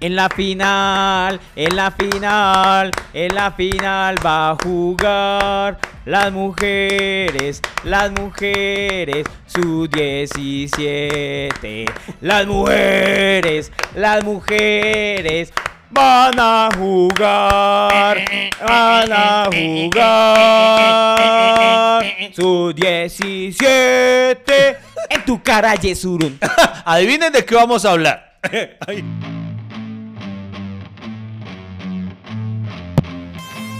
En la final, en la final, en la final va a jugar las mujeres, las mujeres, su 17. Las mujeres, las mujeres van a jugar, van a jugar su 17 en tu cara, Yesurun. Adivinen de qué vamos a hablar.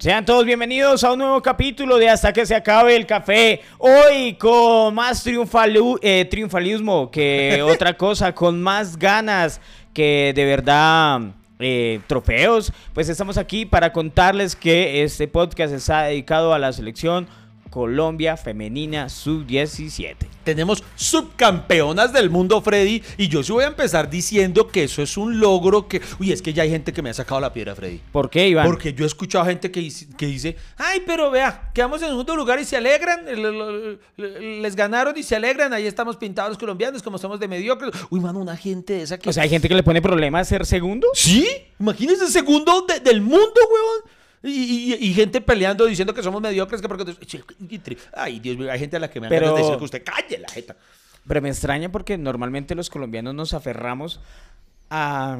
Sean todos bienvenidos a un nuevo capítulo de Hasta que se acabe el café. Hoy con más eh, triunfalismo que otra cosa, con más ganas que de verdad eh, trofeos. Pues estamos aquí para contarles que este podcast está dedicado a la selección Colombia Femenina Sub-17. Tenemos subcampeonas del mundo, Freddy. Y yo sí voy a empezar diciendo que eso es un logro que. Uy, es que ya hay gente que me ha sacado la piedra, Freddy. ¿Por qué, Iván? Porque yo he escuchado gente que dice, que dice, ay, pero vea, quedamos en segundo lugar y se alegran, les ganaron y se alegran, ahí estamos pintados los colombianos como somos de mediocres. Uy, mano, una gente de esa que... O sea, hay gente que le pone problema a ser segundo. ¿Sí? Imagínense segundo de- del mundo, huevón. Y, y- y gente peleando diciendo que somos mediocres, que porque... Ay, Dios mío, hay gente a la que me Pero- de decir que usted calle la jeta. Pero me extraña porque normalmente los colombianos nos aferramos a,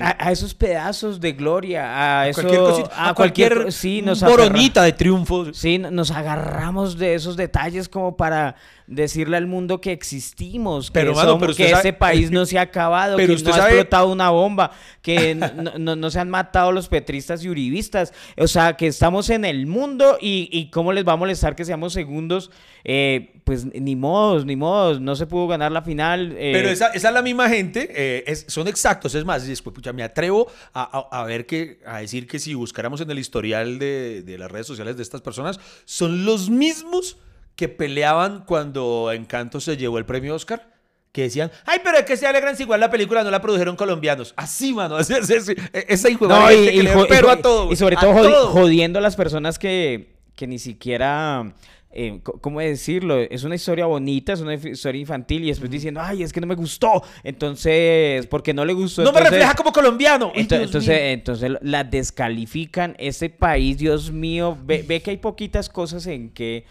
a, a esos pedazos de gloria, a, eso, Cualquier cosita, a cualquier, sí, nos aferra- boronita de triunfo. Sí, nos agarramos de esos detalles como para decirle al mundo que existimos, que, Pero, mano, somos- pero usted que sabe- ese país no se ha acabado, Pero que usted no ha sabe- explotado una bomba, que no, no- no se han matado los petristas y uribistas. O sea, que estamos en el mundo y, y cómo les va a molestar que seamos segundos. Eh, pues ni modos, ni modos, no se pudo ganar la final. eh, Pero esa, esa es la misma gente, eh, es- son exactos. Es más, después, pucha, me atrevo a, a- a ver que, a decir que si buscáramos en el historial de, de las redes sociales de estas personas, son los mismos que peleaban cuando Encanto se llevó el premio Oscar. Que decían, ay, pero es que se alegran si igual la película no la produjeron colombianos. Así, mano. Así, así, así. E- Esa hijo de No, y, que y le pero a todo. y sobre todo. jodiendo a las personas que, que ni siquiera, eh, co- ¿cómo decirlo? Es una historia bonita, es una historia infantil y después diciendo, ay, es que no me gustó. Entonces, porque no le gustó. No me refleja como colombiano. Ay, Ento- Dios Entonces, mío. entonces la descalifican. Este país, Dios mío, ve, ve que hay poquitas cosas en que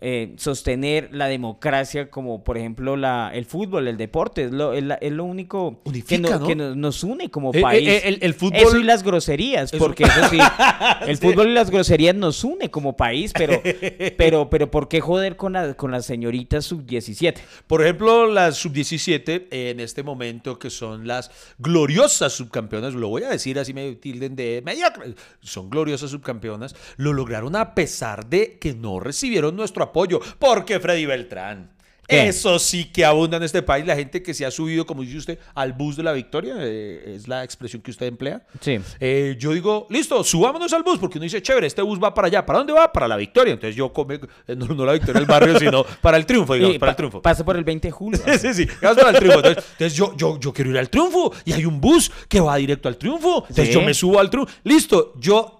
eh, sostener la democracia, como por ejemplo la, el fútbol, el deporte. Es lo, es la- es lo único que, no- ¿no? que nos, nos une como Eh, eh, país. eh, el- el fútbol- Eso y las groserías, Eso- porque eso sí, el fútbol y las groserías nos une como país, pero, pero, pero ¿por qué joder con, la- con las señoritas sub-17? Por ejemplo, las sub-17 en este momento, que son las gloriosas subcampeonas, lo voy a decir así me tilden de mediocre, son gloriosas subcampeonas, lo lograron a pesar de que no recibieron nuestro apoyo. Porque Freddy Beltrán. ¿Qué? Eso sí que abunda en este país. La gente que se ha subido, como dice usted, al bus de la victoria, eh, es la expresión que usted emplea. Sí. Eh, yo digo, listo, subámonos al bus, porque uno dice, chévere, este bus va para allá. ¿Para dónde va? Para la victoria. Entonces yo come, eh, no, no la victoria del barrio, sino para el triunfo, digamos, para pa- el triunfo. Pasa por el 20 de julio. Sí, sí, vamos para el triunfo. Entonces, entonces yo, yo, yo quiero ir al triunfo y hay un bus que va directo al triunfo. Entonces Sí. yo me subo al triunfo. Listo, yo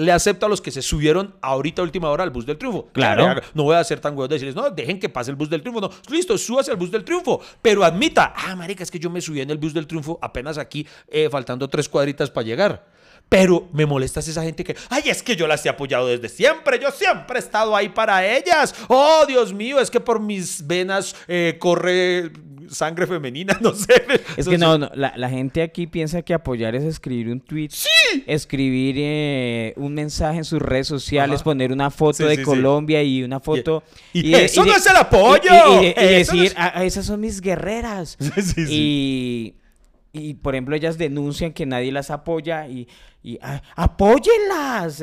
le acepto a los que se subieron ahorita última hora al bus del triunfo. Claro. No voy a ser tan huevón de decirles, no, dejen que pase el bus del triunfo. No, listo, súbase al bus del triunfo. Pero admita, ah, marica, es que yo me subí en el bus del triunfo apenas aquí, eh, faltando tres cuadritas para llegar. Pero me molesta esa gente que, ay, es que yo las he apoyado desde siempre, yo siempre he estado ahí para ellas. Oh, Dios mío, es que por mis venas eh, corre sangre femenina, no sé. Es que no, no, la, la gente aquí piensa que apoyar es escribir un tweet. Sí. Escribir eh, un mensaje en sus redes sociales, Ajá. poner una foto Sí, de sí. Colombia y una foto. y eso no es el apoyo, Y, no decir, es- "Ah, esas son mis guerreras. Sí, sí, sí. Y, y por ejemplo ellas denuncian que nadie las apoya y, y ah, apóyenlas.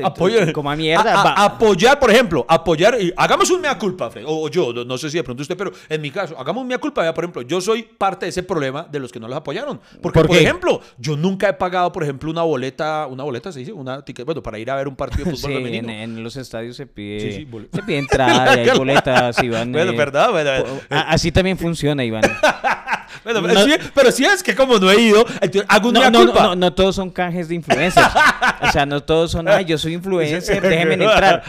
Como a mierda. A- a- va- apoyar, por ejemplo, apoyar. y hagamos un mea culpa, Fred, o, o yo, no, sé si de pronto usted, pero en mi caso, hagamos un mea culpa. Vea, por ejemplo, yo soy parte de ese problema de los que no los apoyaron. Porque, ¿Por ejemplo, yo nunca he pagado, por ejemplo, una boleta, una boleta se dice, una ticket, bueno, para ir a ver un partido de fútbol Sí, en, femenino. en los estadios se pide, Sí, se pide entrada y hay boletas, Iván. Bueno, eh, ¿verdad? Bueno, a- así también funciona, Iván. bueno, no- sí, pero sí es que como no he ido, hago un No, culpa. no, no todos son canjes de influencers. O sea, no todos son, ay, yo soy influencer, déjenme entrar.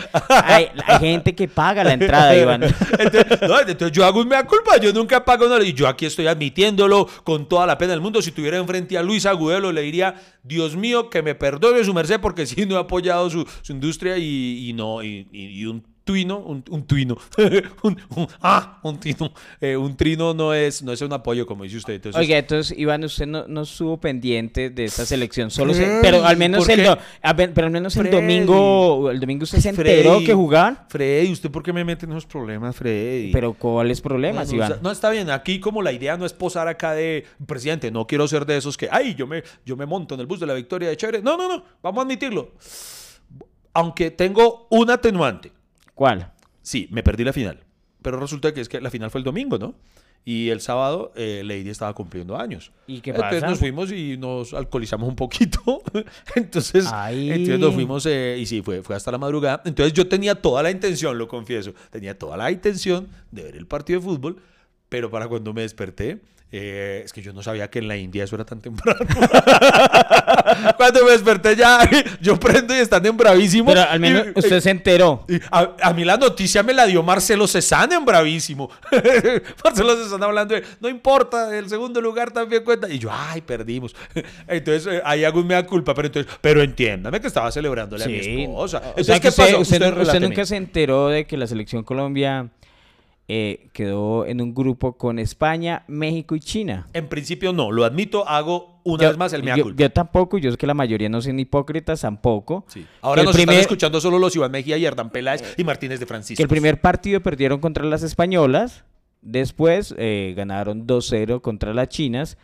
Hay, hay gente que paga la entrada, Iván. Entonces, yo hago un mea culpa, yo nunca pago nada y yo aquí estoy admitiéndolo con toda la pena del mundo. Si tuviera enfrente a Luis Agudelo le diría, Dios mío, que me perdone su merced porque sí no he apoyado su, su industria y, y no, y, y- y un tuino, un, un tuino, un, un- ah, un tino, eh, un trino no es, no es un apoyo como dice usted. Entonces, Oiga, entonces, Iván, usted no, no estuvo pendiente de esta selección, solo se- pero al menos ¿por el do- a pero al menos el Freddy. domingo, el domingo usted se Freddy, enteró que jugaban. Freddy, ¿usted por qué me mete en esos problemas, Freddy? Pero ¿cuáles problemas, No, no, Iván? o sea, no, está bien. Aquí como la idea no es posar acá de presidente. No quiero ser de esos que, ay, yo me, yo me monto en el bus de la victoria de chévere. No, no, no. Vamos a admitirlo. Aunque tengo un atenuante. ¿Cuál? Sí, me perdí la final. Pero resulta que es que la final fue el domingo, ¿no? Y el sábado eh, Lady estaba cumpliendo años. ¿Y qué Entonces pasa? nos fuimos y nos alcoholizamos un poquito. entonces, entonces nos fuimos eh, y sí, fue, fue hasta la madrugada. Entonces yo tenía toda la intención, lo confieso, tenía toda la intención de ver el partido de fútbol, pero para cuando me desperté, eh, es que yo no sabía que en la India eso era tan temprano. cuando me desperté ya, yo prendo y están en bravísimo. Pero al menos Y- usted se enteró. y a, a mí la noticia me la dio Marcelo Cezanne en bravísimo. Marcelo Cezanne hablando de, no importa, el segundo lugar también cuenta. Y yo, ay, perdimos. Entonces, eh, ahí hago un mea culpa, pero entonces, pero entiéndame que estaba celebrándole a mi esposa. O Entonces, sea, ¿qué usted, pasó? usted- usted reláteme. nunca se enteró de que la selección Colombia eh, quedó en un grupo con España, México y China. En principio no, lo admito, hago una Yo- vez más el mea yo, culpa. yo tampoco, yo sé que la mayoría no son hipócritas tampoco. Sí. Ahora nos están primer- escuchando solo los Iván Mejía y Hernán Peláez y Martínez de Francisco. Que el primer partido perdieron contra las españolas, después eh, ganaron 2-0 contra las chinas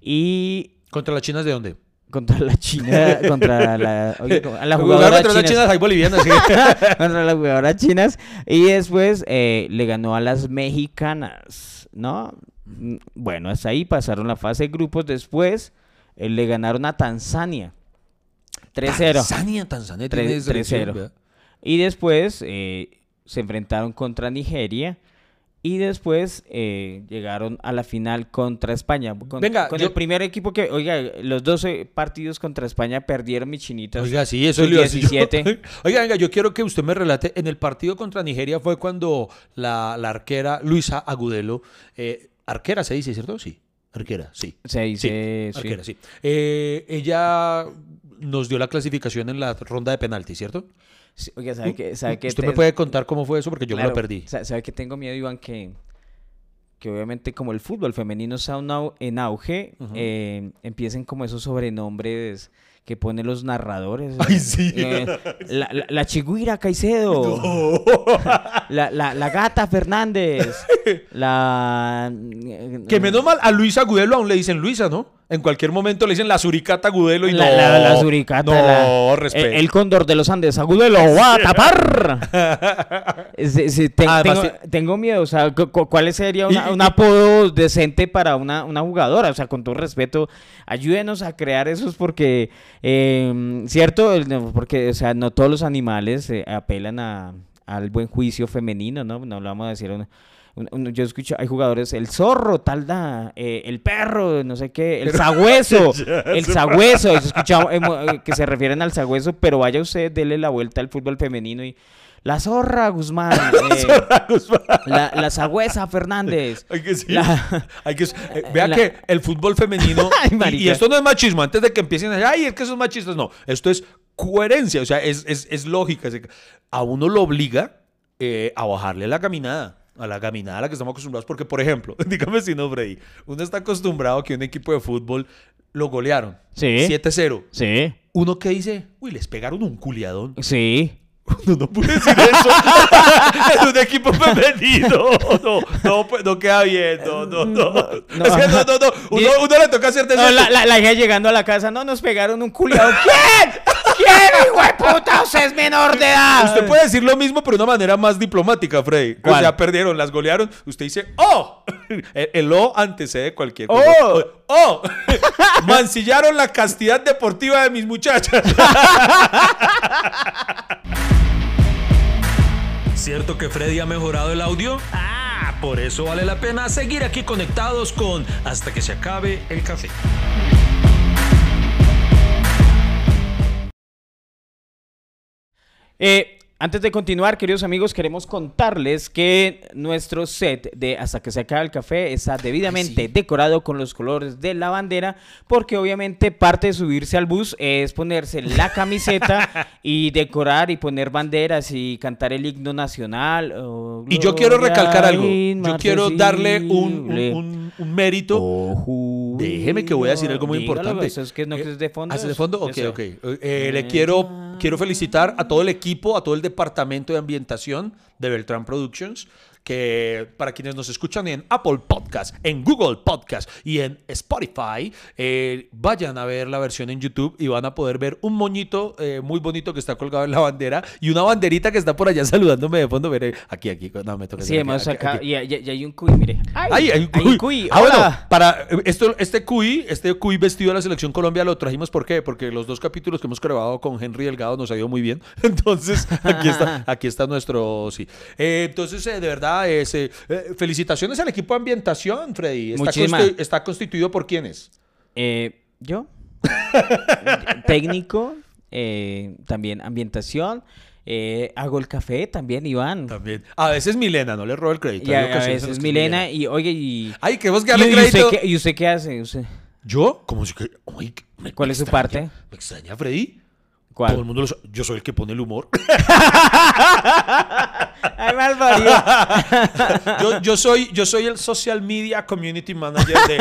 y ¿Contra las chinas de dónde? Contra la China, contra la, oye, jugadora contra las chinas, chinas, hay bolivianas. sí. contra las jugadoras chinas y después eh, le ganó a las mexicanas, ¿no? Bueno, hasta ahí pasaron la fase de grupos, después eh, le ganaron a Tanzania 3-0. Tanzania, Tanzania tiene Tres- selección, 3-0. ¿verdad? Y después eh, se enfrentaron contra Nigeria. Y después eh, llegaron a la final contra España. Con, Venga, con yo- el primer equipo que, oiga, los 12 partidos contra España perdieron mis chinitas. Oiga, sí, eso iba a decir yo. 17. Oiga, venga, yo quiero que usted me relate. En el partido contra Nigeria fue cuando la, la arquera Luisa Agudelo, eh, arquera se dice, ¿cierto? Sí, arquera, sí. Se dice, sí. Arquera, sí. Eh, ella nos dio la clasificación en la ronda de penalti, ¿cierto? Oiga, ¿sabe qué? ¿Sabe qué? ¿Usted Te- me puede contar cómo fue eso? Porque yo me lo perdí. sa- ¿Sabe que tengo miedo, Iván? Que, que obviamente como el fútbol femenino está en auge, eh, empiecen como esos sobrenombres que ponen los narradores. Ay, sí. Eh, la, la, la chigüira Caicedo. La, la, la gata Fernández. La... Que menos mal a Luisa Agudelo aún le dicen Luisa, ¿no? En cualquier momento le dicen la suricata Agudelo y La, no. la, la suricata. No, la- respeto. El, el cóndor de los Andes, agudo lo va a tapar. Sí, sí, ten- Además, tengo, miedo, o sea, cu- cu- ¿cuál sería una- Y- un y- apodo decente para una, una jugadora? O sea, con todo respeto, ayúdenos a crear esos porque, eh, ¿cierto? Porque, o sea, no todos los animales eh, apelan a, al buen juicio femenino, ¿no? No lo vamos a decir. un- un- un- yo escucho, hay jugadores, el zorro, tal da, eh, el perro, no sé qué, el sagüeso, el sagüeso, escuchado hemo- eh, que se refieren al sagüeso, pero vaya usted, dele la vuelta al fútbol femenino y la zorra Guzmán, eh, la, la sagüesa Fernández. Hay que sí. La- Hay que, eh, vea la- que el fútbol femenino. Ay, y- esto no es machismo. Antes de que empiecen a decir, ay, es que son machistas. No, esto es coherencia. O sea, es, es, es lógica. A uno lo obliga eh, a bajarle la caminada. A la caminada a la que estamos acostumbrados. Porque, por ejemplo, dígame si no, Freddy. Uno está acostumbrado a que un equipo de fútbol lo golearon. Sí. 7-0. Sí, Uno que dice, uy, les pegaron un culiadón. sí. Uno no puede decir eso. es un equipo femenino. No, no, pues, no queda bien. No, no, no. no. Es que no, no, no. Uno, uno le toca hacer No, la, la, la hija llegando a la casa, no, nos pegaron un culiado. ¿Quién? ¿Quién, hijo de puta? Usted es menor de edad. Usted puede decir lo mismo, pero de una manera más diplomática, Freddy. ¿Cuál? sea, perdieron, las golearon. Usted dice, ¡oh! El, el O antecede cualquier cosa. ¡Oh! ¡Oh! Mancillaron la castidad deportiva de mis muchachas. ¿Cierto que Freddy ha mejorado el audio? Ah, por eso vale la pena seguir aquí conectados con Hasta que se acabe el café. Eh, antes de continuar, queridos amigos, queremos contarles que nuestro set de Hasta que se acabe el café está debidamente decorado con los colores de la bandera, porque obviamente parte de subirse al bus es ponerse la camiseta y decorar y poner banderas y cantar el himno nacional. oh, Y yo quiero recalcar algo. Yo quiero darle un, un- marcesible. un- un mérito. Oh, Déjeme que voy a decir algo muy dígalo, importante. Eso es que no que es de fondo. ¿Ah, es de fondo? Ok, ok. Eh, le quiero, quiero felicitar a todo el equipo, a todo el departamento de ambientación de Beltrán Productions, que para quienes nos escuchan en Apple Podcast, en Google Podcast y en Spotify, eh, vayan a ver la versión en YouTube y van a poder ver un moñito eh, muy bonito que está colgado en la bandera y una banderita que está por allá saludándome de fondo. Veré, aquí, aquí, no me toca. Sí, hemos sacado. Y, hay un cuy, mire. Ay, hay un cuy. cuy, Ah, bueno, para eh, esto, este cuy, este cuy vestido de la selección Colombia lo trajimos ¿por qué? Porque los dos capítulos que hemos grabado con Henry Delgado nos ha ido muy bien. Entonces, aquí está, aquí está nuestro sí. Eh, entonces, eh, de verdad, eh, eh, felicitaciones al equipo de ambientación, Freddy. Está, está constituido por quiénes? Eh, ¿Yo? Técnico, eh, también ambientación. eh, hago el café también, Iván. También. A veces Milena, no le robo el crédito. Y a, veces es Milena, y oye, y. Ay, queremos que ¿Y, darle y usted crédito. qué, ¿Y usted qué hace? ¿Usted? ¿Yo? ¿Cómo si que? Uy, me- ¿Cuál me es su parte? Me extraña, Freddy. ¿Cuál? Todo el mundo lo sa- Yo soy el que pone el humor. Ay, yo, yo soy, yo soy el social media community manager de-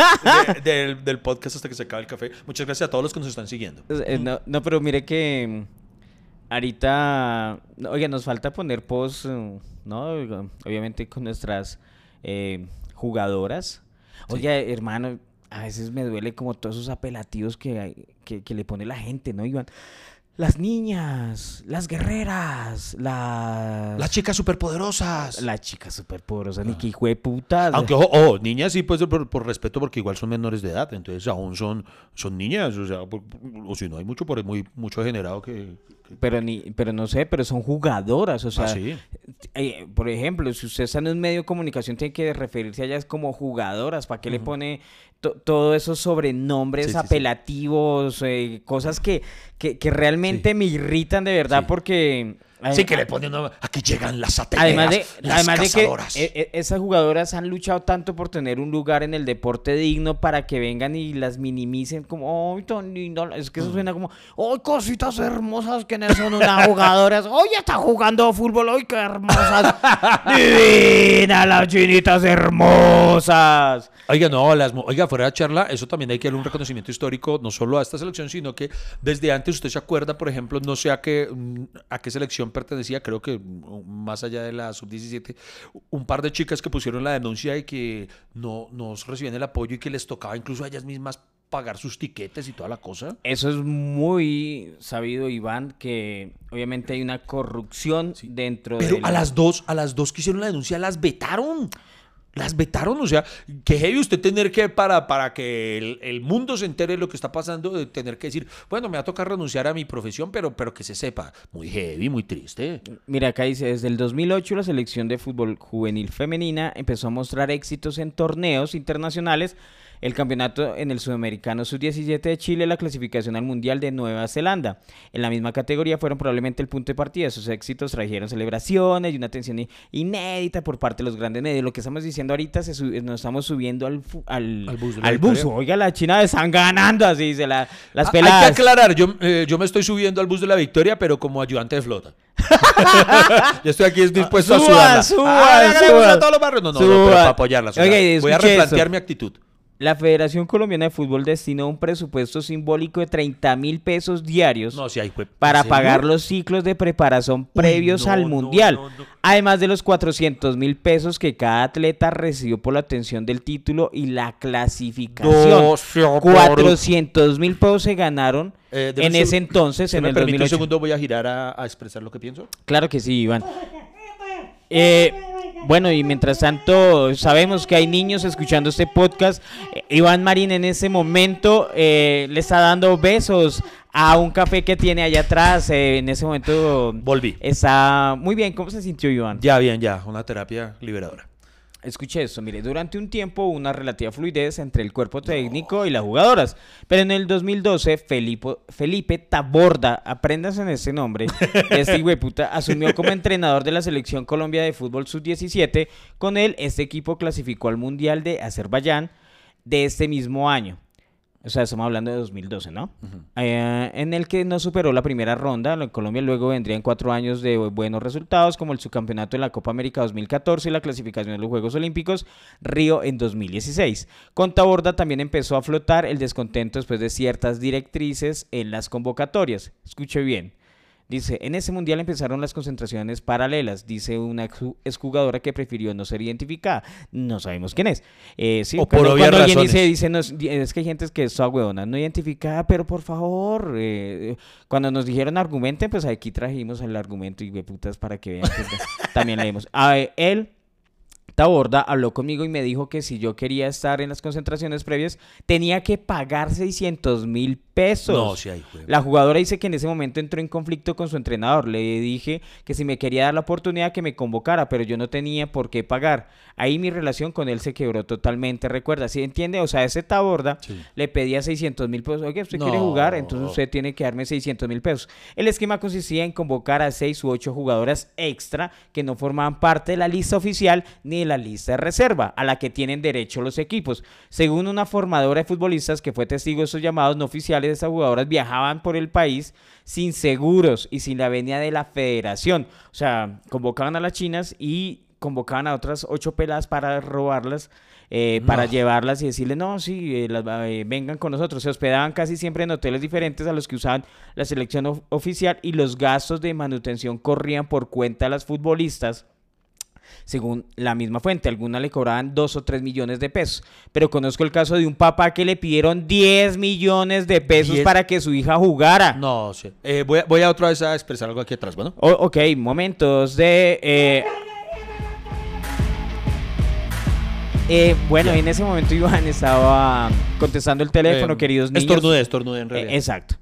de- del, del podcast hasta que se acabe el café. Muchas gracias a todos los que nos están siguiendo. Eh, no, no, pero mire que mm, ahorita, oiga, nos falta poner post, eh, ¿no? Obviamente con nuestras eh, jugadoras. Oye, hermano, a veces me duele como todos esos apelativos que, que le pone la gente, ¿no, Iván? Las niñas, las guerreras, las... Las chicas superpoderosas. Las chicas superpoderosas, ni que hijo de putas. Aunque, ojo, ojo, niñas sí, pues por, por respeto, porque igual son menores de edad, entonces aún son, son niñas, o sea, por- o si no hay mucho por muy mucho degenerado que, que- Pero, ni, pero no sé, pero son jugadoras, o sea, Ah, sí. eh, por ejemplo, si usted está en un medio de comunicación, tiene que referirse a ellas como jugadoras, ¿para qué le pone todos esos sobrenombres Sí, sí, sí. apelativos, eh, cosas que, que, que realmente me irritan de verdad porque... Sí, eh, que le ponen una- aquí llegan las satelitas, Además de, las además de que eh, eh, esas jugadoras han luchado tanto por tener un lugar en el deporte digno para que vengan y las minimicen como, ¡ay, tan lindo! Es que eso Mm. suena como, ¡ay, cositas hermosas que no son unas jugadoras! ¡Ay, ya está jugando fútbol! ¡Ay, qué hermosas! ¡Divina las chinitas hermosas! Oiga, no, las, oiga, fuera de charla, eso también hay que darle un reconocimiento histórico, no solo a esta selección, sino que desde antes usted se acuerda, por ejemplo, no sé a qué, mm, a qué selección pertenecía, creo que mm, más allá de la sub-17, un par de chicas que pusieron la denuncia y que no, no recibían el apoyo y que les tocaba incluso a ellas mismas pagar sus tiquetes y toda la cosa. Eso es muy sabido, Iván, que obviamente hay una corrupción dentro Pero del- a las dos, a las dos que hicieron la denuncia, las vetaron. Las vetaron, o sea, que heavy usted tener que, para, para que el, el mundo se entere de lo que está pasando, de tener que decir, bueno, me va a tocar renunciar a mi profesión, pero, pero que se sepa. Muy heavy, muy triste. Mira, acá dice, desde el 2008 la selección de fútbol juvenil femenina empezó a mostrar éxitos en torneos internacionales, el campeonato en el Sudamericano Sub-17 de Chile, la clasificación al Mundial de Nueva Zelanda. En la misma categoría fueron probablemente el punto de partida. Sus éxitos trajeron celebraciones y una atención inédita por parte de los grandes medios. Lo que estamos diciendo ahorita, se nos estamos subiendo al, al, Al la al. Oiga, la China están ganando así, se la, las Ah, peladas. Hay que aclarar, yo, eh, yo me estoy subiendo al bus de la victoria, pero como ayudante de flota. yo estoy aquí dispuesto Suba, a sudarla. suba, Ah, le suba. a todos los barrios. No, no, no, pero para apoyarla. Oiga, Voy a replantear mi actitud. La Federación Colombiana de Fútbol destinó un presupuesto simbólico de 30 mil pesos diarios No, sí, hay para pagar los ciclos de preparación previos no, al Mundial. no. Además de los 400 mil pesos que cada atleta recibió por la obtención del título y la clasificación. Sea por- 400 mil pesos se ganaron Eh, en ese entonces, ¿Se en me el permite un 2008. segundo? Voy a girar a, a expresar lo que pienso. Claro que sí, Iván. Eh, bueno, y mientras tanto, sabemos que hay niños escuchando este podcast. Eh, Iván Marín en ese momento eh, le está dando besos a un café que tiene allá atrás. eh, en ese momento Volví. está muy bien. ¿Cómo se sintió Iván? Ya, bien, ya. Una terapia liberadora. Escuche esto, mire, durante un tiempo hubo una relativa fluidez entre el cuerpo técnico y las jugadoras, pero en el 2012 Felipe, Felipe Taborda, apréndase en ese nombre, este hueputa, asumió como entrenador de la selección Colombia de fútbol sub-17, con él este equipo clasificó al Mundial de Azerbaiyán de este mismo año. O sea, estamos hablando de 2012, ¿no? Eh, en el que no superó la primera ronda. En Colombia luego vendrían cuatro años de buenos resultados, como el subcampeonato de la Copa América 2014 y la clasificación de los Juegos Olímpicos Río en 2016. Con Taborda también empezó a flotar el descontento después de ciertas directrices en las convocatorias. Escuche bien. Dice, en ese mundial empezaron las concentraciones paralelas, dice una exju- exjugadora que prefirió no ser identificada. No sabemos quién es. Eh, sí, O por cuando, obvias cuando alguien razones. dice, dice, di- es que hay gente que es huevona, no identificada, pero por favor, eh, cuando nos dijeron argumenten, pues aquí trajimos el argumento y putas para que vean que también leemos. A ver, él Taborda habló conmigo y me dijo que si yo quería estar en las concentraciones previas, tenía que pagar 600 mil pesos. No, sí hay juego. La jugadora dice que en ese momento entró en conflicto con su entrenador. Le dije que si me quería dar la oportunidad que me convocara, pero yo no tenía por qué pagar. Ahí mi relación con él se quebró totalmente. Recuerda, ¿sí entiende? O sea, ese Taborda Sí. le pedía 600 mil pesos. Oye, ¿usted quiere jugar? Entonces usted tiene que darme 600 mil pesos. El esquema consistía en convocar a seis u ocho jugadoras extra que no formaban parte de la lista oficial ni de la lista de reserva, a la que tienen derecho los equipos. Según una formadora de futbolistas que fue testigo de esos llamados no oficiales, estas jugadoras viajaban por el país sin seguros y sin la venia de la federación. O sea, convocaban a las chinas y convocaban a otras ocho peladas para robarlas, eh, para llevarlas y decirle, no, sí, eh, las- eh, vengan con nosotros. Se hospedaban casi siempre en hoteles diferentes a los que usaban la selección of- oficial y los gastos de manutención corrían por cuenta de las futbolistas. Según la misma fuente, algunas le cobraban 2 o 3 millones de pesos. Pero conozco el caso de un papá que le pidieron 10 millones de pesos Diez- para que su hija jugara. No, sí. Eh, voy, a, voy a otra vez a expresar algo aquí atrás, ¿bueno? O- ok, momentos de... eh, eh, bueno, en ese momento Iván estaba contestando el teléfono, Eh, queridos niños. Estornudé, estornudé en Eh, realidad. exacto.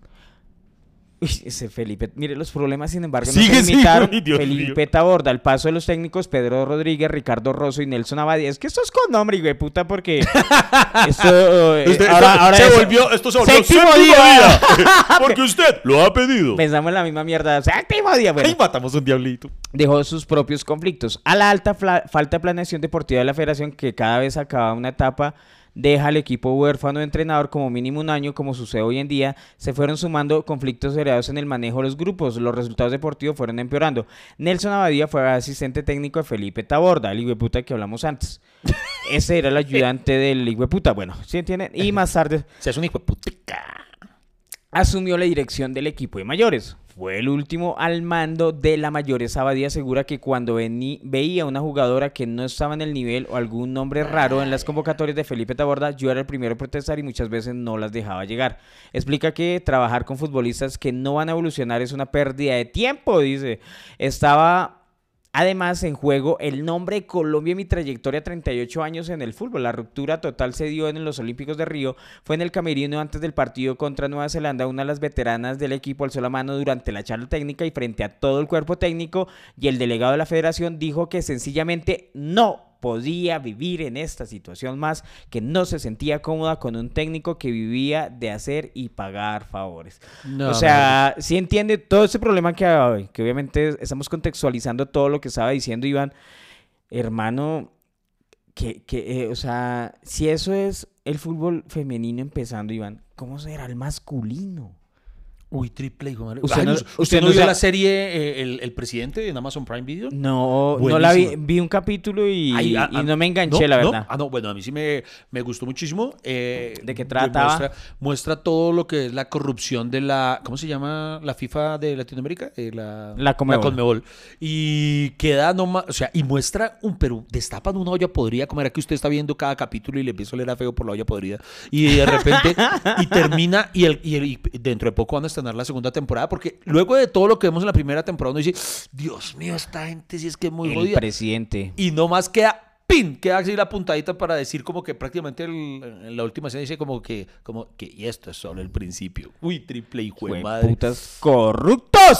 Uy, ese Felipe, mire los problemas, sin embargo, no Sigue, se sigue, limitaron. Dios Felipe. Taborda, al paso de los técnicos Pedro Rodríguez, Ricardo Rosso y Nelson Abadía. Es que esto es con nombre, güey, puta, porque esto, eh, Usted- ahora, esto ahora se es- volvió, esto se volvió Séptimo séptimo día. Porque usted lo ha pedido. Pensamos en la misma mierda. Séptimo día, bueno. Ahí matamos un diablito. dejó sus propios conflictos. A la alta falta de planeación deportiva de la federación, que cada vez acaba una etapa, deja al equipo huérfano de entrenador como mínimo un año, como sucede hoy en día, se fueron sumando conflictos heredados en el manejo de los grupos, los resultados deportivos fueron empeorando. Nelson Abadía fue asistente técnico de Felipe Taborda, el puta que hablamos antes. Ese era el ayudante del puta, bueno, ¿sí entienden? Y más tarde Se hace un hijo de putica. asumió la dirección del equipo de mayores. Fue el último al mando de la mayores. Abadía asegura que cuando vení- veía una jugadora que no estaba en el nivel o algún nombre raro en las convocatorias de Felipe Taborda, yo era el primero en protestar y muchas veces no las dejaba llegar. Explica que trabajar con futbolistas que no van a evolucionar es una pérdida de tiempo, dice. Estaba Además, en juego el nombre Colombia y mi trayectoria 38 años en el fútbol. La ruptura total se dio en los Olímpicos de Río. Fue en el camerino antes del partido contra Nueva Zelanda. Una de las veteranas del equipo alzó la mano durante la charla técnica y frente a todo el cuerpo técnico y el delegado de la federación dijo que sencillamente no podía vivir en esta situación más, que no se sentía cómoda con un técnico que vivía de hacer y pagar favores. No, o sea, sí entiende todo ese problema que hay, que obviamente estamos contextualizando todo lo que estaba diciendo Iván, hermano, que, que eh, o sea, si eso es el fútbol femenino empezando, Iván, ¿cómo será el masculino? Uy, triple, hijo de madre. Usted Ay, no- ¿Usted, usted no no vio la serie eh, el, el Presidente en Amazon Prime Video? No, no la vi, vi un capítulo y, Ay, ah, y ah, no me enganché, la verdad. Ah, no, bueno, a mí sí me, me gustó muchísimo. eh, ¿De qué trataba? Muestra, muestra todo lo que es la corrupción de la, ¿cómo se llama? La FIFA de Latinoamérica. Eh, la, La Conmebol. Conmebol. Y queda nomás, o sea, y muestra un, pero destapan una olla podrida, como era que usted está viendo cada capítulo y le empieza a oler a feo por la olla podrida. Y de repente, y termina, y, el, y, el- y dentro de poco van a estrenar la segunda temporada, porque luego de todo lo que vemos en la primera temporada, uno dice, Dios mío, esta gente sí es que es muy El jodida. presidente. Y no más queda pin, queda así la puntadita para decir como que prácticamente el- en la última escena dice como que, como que y esto es solo el principio. Uy, triple hijo de madre. putas corruptos.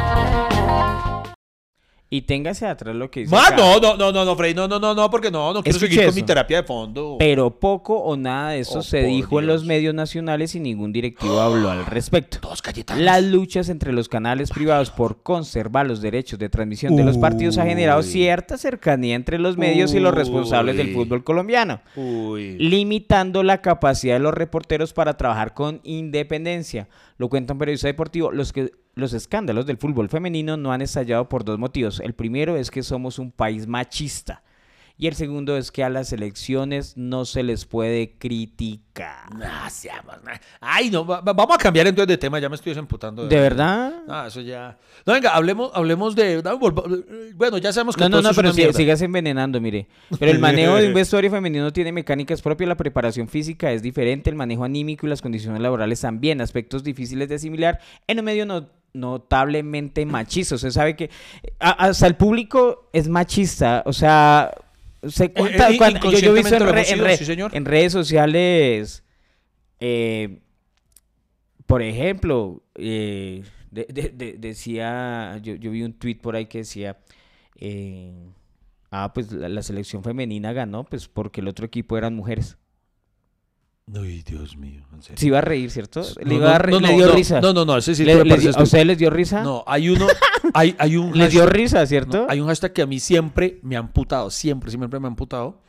Y téngase atrás lo que dice. Acá. no, no, no, no, no, Frey, no, no, no, no, porque no, no quiero Escuche seguir con eso. mi terapia de fondo. Pero poco o nada de eso Oh, se por dijo en los Dios. medios nacionales y ningún directivo habló al respecto. Dos Cayetanos. Las luchas entre los canales privados por conservar los derechos de transmisión de los partidos ha generado Uy. cierta cercanía entre los medios y los responsables del Uy. fútbol colombiano, Uy. limitando la capacidad de los reporteros para trabajar con independencia. Lo cuenta un periodista deportivo. Los que los escándalos del fútbol femenino no han estallado por dos motivos. El primero es que somos un país machista. Y el segundo es que a las elecciones no se les puede criticar. Nah, seamos, nah. Ay, no, va- va- vamos a cambiar entonces de tema, ya me estoy desemputando. ¿De verdad? Ah, eso ya. No, venga, hablemos, hablemos de. no, volva- Bueno, ya sabemos que No, no, no, pero mierda. sigas envenenando, mire. Pero el manejo de un vestuario femenino tiene mecánicas propias, la preparación física es diferente, el manejo anímico y las condiciones laborales también, aspectos difíciles de asimilar en un medio no- notablemente machista. Usted sabe que a- hasta el público es machista, o sea, se cuenta, eh, cuando- yo, yo he visto en, re- en sido, re- sí, señor. en redes sociales, eh, por ejemplo, eh, de- de- de- decía, yo, yo vi un tweet por ahí que decía, eh, ah, pues la, la selección femenina ganó, pues porque el otro equipo eran mujeres. Ay, Dios mío, en serio. Se iba a reír, ¿cierto? Le, No, iba no, a re- no, le no, dio no, risa. No, no, no, ese sí Le- le dio- ¿A ustedes les dio risa? No, hay uno, hay, hay un Les dio risa, ¿cierto? hay un hashtag que a mí siempre me han putado, siempre, siempre me han putado.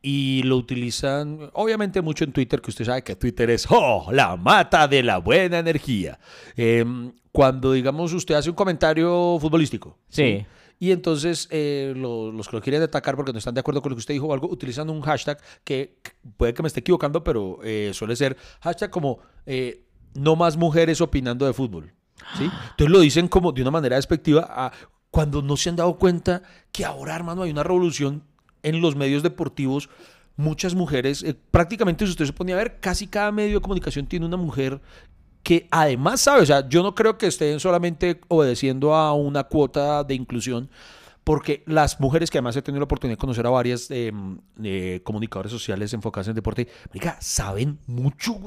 Y lo utilizan, obviamente, mucho en Twitter, que usted sabe que Twitter es ¡oh! la mata de la buena energía. Em, cuando, digamos, usted hace un comentario futbolístico. Sí. Y entonces eh, lo- los que lo quieren atacar porque no están de acuerdo con lo que usted dijo o algo, utilizan un hashtag que puede que me esté equivocando, pero eh, suele ser hashtag como eh, no más mujeres opinando de fútbol. ¿sí? Entonces lo dicen como de una manera despectiva cuando no se han dado cuenta que ahora, hermano, hay una revolución en los medios deportivos. Muchas mujeres, prácticamente si usted se ponía a ver, casi cada medio de comunicación tiene una mujer que además sabe, o sea, yo no creo que estén solamente obedeciendo a una cuota de inclusión, porque las mujeres que además he tenido la oportunidad de conocer a varias eh, eh, comunicadores sociales enfocadas en deporte, saben mucho,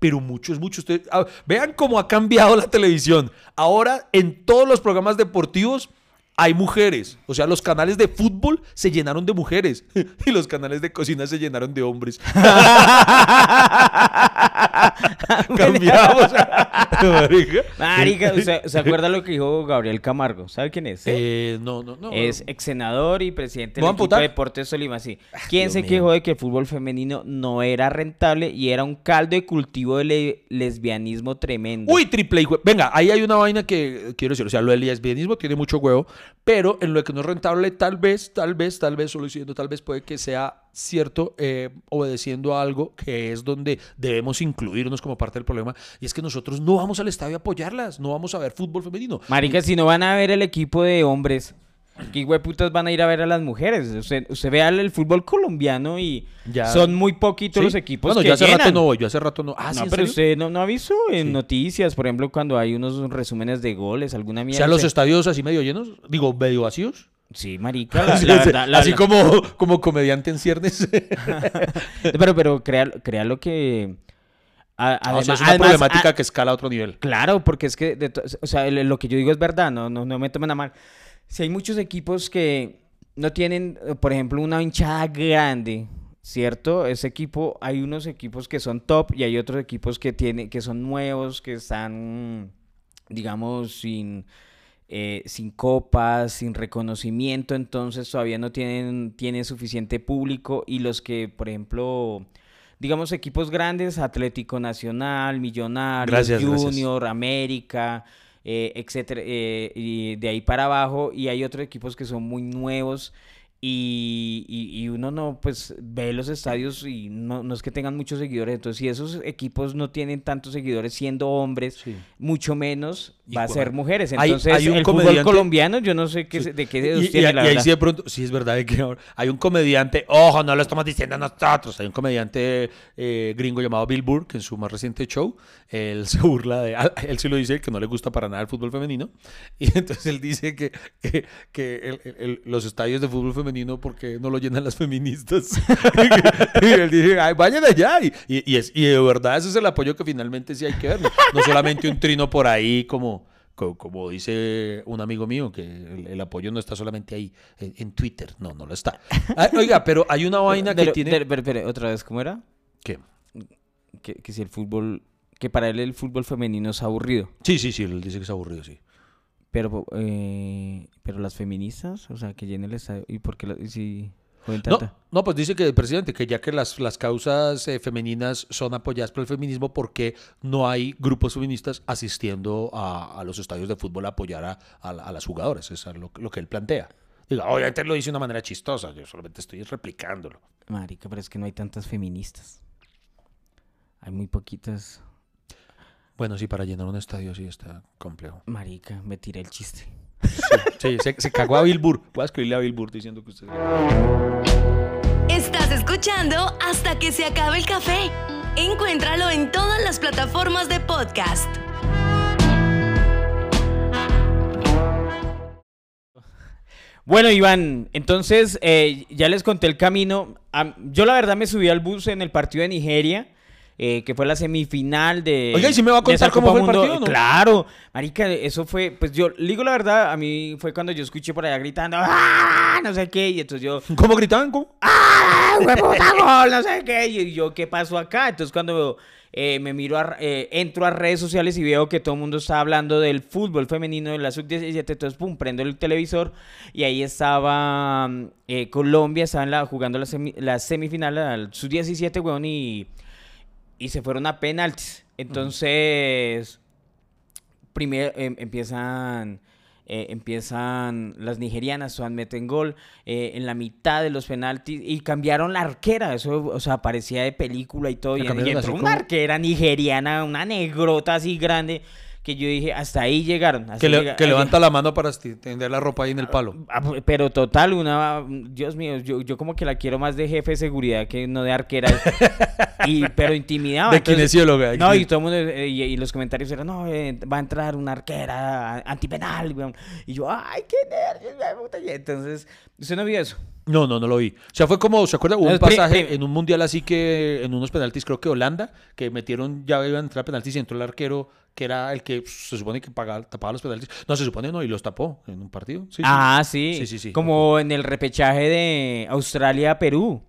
pero mucho es mucho. Usted, ah, vean cómo ha cambiado la televisión. Ahora en todos los programas deportivos hay mujeres. O sea, los canales de fútbol se llenaron de mujeres y los canales de cocina se llenaron de hombres. Cambiamos. Marica. Marica, ¿se, se acuerda lo que dijo Gabriel Camargo? ¿Sabe quién es? Eh, no, no, no. Es ex senador y presidente ¿No del equipo de Deportes Tolima, sí. ¿Quién Dios se mío. quejó de que el fútbol femenino no era rentable y era un caldo de cultivo de le- lesbianismo tremendo? Uy, triple hijo. Venga, ahí hay una vaina que quiero decir. O sea, lo del lesbianismo tiene mucho huevo, pero en lo que no es rentable, tal vez, tal vez, tal vez, solo diciendo, tal vez puede que sea cierto, eh, obedeciendo a algo que es donde debemos incluirnos como parte del problema. Y es que nosotros no vamos al estadio a apoyarlas, no vamos a ver fútbol femenino. Marica, si no van a ver el equipo de hombres, ¿qué hueputas van a ir a ver a las mujeres? Usted, usted vea el, el fútbol colombiano y Ya. son muy poquitos ¿Sí? los equipos Bueno, que yo hace llenan. rato no voy, yo hace rato no. Ah, ¿sí, no, en pero serio? usted no, no ha visto en Sí. noticias, por ejemplo, cuando hay unos resúmenes de goles, alguna O mierda. sea, los estadios así medio llenos, digo, medio vacíos. Sí, marica, la, la verdad. la- así como, como comediante en ciernes. Pero, pero crea, crea lo que... a- Ah, o sea, además- es una además, problemática a- que escala a otro nivel. Claro, porque es que, de to- o sea, lo que yo digo es verdad, no, no, no me tomen a mal. Si hay muchos equipos que no tienen, eh, por ejemplo, una hinchada grande, ¿cierto? Ese equipo, hay unos equipos que son top y hay otros equipos que, tiene, que son nuevos, que están, digamos, sin, eh, sin copas, sin reconocimiento, entonces todavía no tienen, tienen suficiente público y los que, por ejemplo, digamos, equipos grandes, Atlético Nacional, Millonarios, Gracias, gracias. Junior, América, eh, etcétera, eh, y de ahí para abajo, y hay otros equipos que son muy nuevos y, y- y uno no, pues, ve los estadios y no, no es que tengan muchos seguidores, entonces si esos equipos no tienen tantos seguidores siendo hombres, Sí. mucho menos va a ser mujeres, hay- entonces hay un el fútbol comediante- colombiano, yo no sé qué, Sí. se- de qué Y, dedos y- y la ahí verdad. sí de pronto, sí es verdad que ahora hay un comediante, ojo, no lo estamos diciendo nosotros, hay un comediante eh, gringo llamado Bill Burr, que en su más reciente show, él se burla de, él sí lo dice, que no le gusta para nada el fútbol femenino, y entonces él dice que, que, que el- el- el- los estadios de fútbol femenino, porque no lo llenan las feministas. y él dice, ay, vayan allá, y, y, y es, y de verdad ese es el apoyo que finalmente sí hay que ver, no, No solamente un trino por ahí como co- como dice un amigo mío, que el, el apoyo no está solamente ahí en, Twitter. No, no lo está. Ah, oiga, pero hay una vaina que Pero- tiene. pero- pero- otra vez, ¿cómo era? ¿Qué? Que, que si el fútbol, que para él el fútbol femenino es aburrido. Sí, sí, sí, él dice que es aburrido, sí. Pero, eh, pero las feministas, o sea, que llenen el estadio. ¿Y por qué la- y si No, no, pues dice que el presidente, que ya que las, las causas eh, femeninas son apoyadas por el feminismo, ¿por qué no hay grupos feministas asistiendo a, a los estadios de fútbol a apoyar a, a la- a las jugadoras? Eso es lo, lo que él plantea. Diga, obviamente lo dice de una manera chistosa, yo solamente estoy replicándolo. Marica, pero es que no hay tantas feministas. Hay muy poquitas. Bueno, sí, para llenar un estadio sí está complejo. Marica, me tiré el chiste. Sí, se, se cagó a Bill Burr. Voy a escribirle a Bill Burr diciendo que usted... Estás escuchando hasta que se acabe el café. Encuéntralo en todas las plataformas de podcast. Bueno, Iván, entonces eh, ya les conté el camino. Am- yo la verdad me subí al bus en el partido de Nigeria, eh, que fue la semifinal de... Oiga, ¿y sí me va a contar cómo Copa fue el partido, no? Claro, marica, eso fue, pues yo digo la verdad, a mí fue cuando yo escuché por allá gritando, ¡ah! No sé qué, y entonces yo, ¿Cómo gritaban? ¿Cómo? ¡ah! hueputa, gol! No sé qué, y yo, ¿qué pasó acá? Entonces cuando eh, me miro, a, eh, entro a redes sociales y veo que todo el mundo está hablando del fútbol femenino de la sub-17, entonces pum, prendo el televisor y ahí estaba eh, Colombia, estaban la, jugando la, semi- la semifinal al sub-17, weón, y, y se fueron a penaltis. Entonces, primero em, empiezan... eh, empiezan las nigerianas, Swan meten gol eh, en la mitad de los penaltis y cambiaron la arquera, eso, o sea, parecía de película y todo. La Y, entró una como- arquera nigeriana, una negrota así grande, que yo dije, hasta ahí llegaron. Que, le- levanta la mano para tender la ropa ahí en el palo. Ah, Pero total, una, Dios mío, yo, yo como que la quiero más de jefe de seguridad que no de arquera. y, pero intimidaba. De entonces- kinesióloga. No, y todo el mundo, eh, y, y los comentarios eran, no, eh, va a entrar una arquera antipenal, weón. Y yo, ay, qué nervios, weón, puta". Y entonces, ¿usted no vio eso? No, no, no lo vi. O sea, fue como, ¿se acuerda? Hubo un pasaje en un mundial así que, en unos penaltis, creo que Holanda, que metieron, ya iban a entrar penaltis y entró el arquero, que era el que pues, se supone que pagaba, tapaba los penaltis. No, se supone no, y los tapó en un partido. Sí. ah, sí. Sí, sí, sí. Como en el repechaje de Australia-Perú.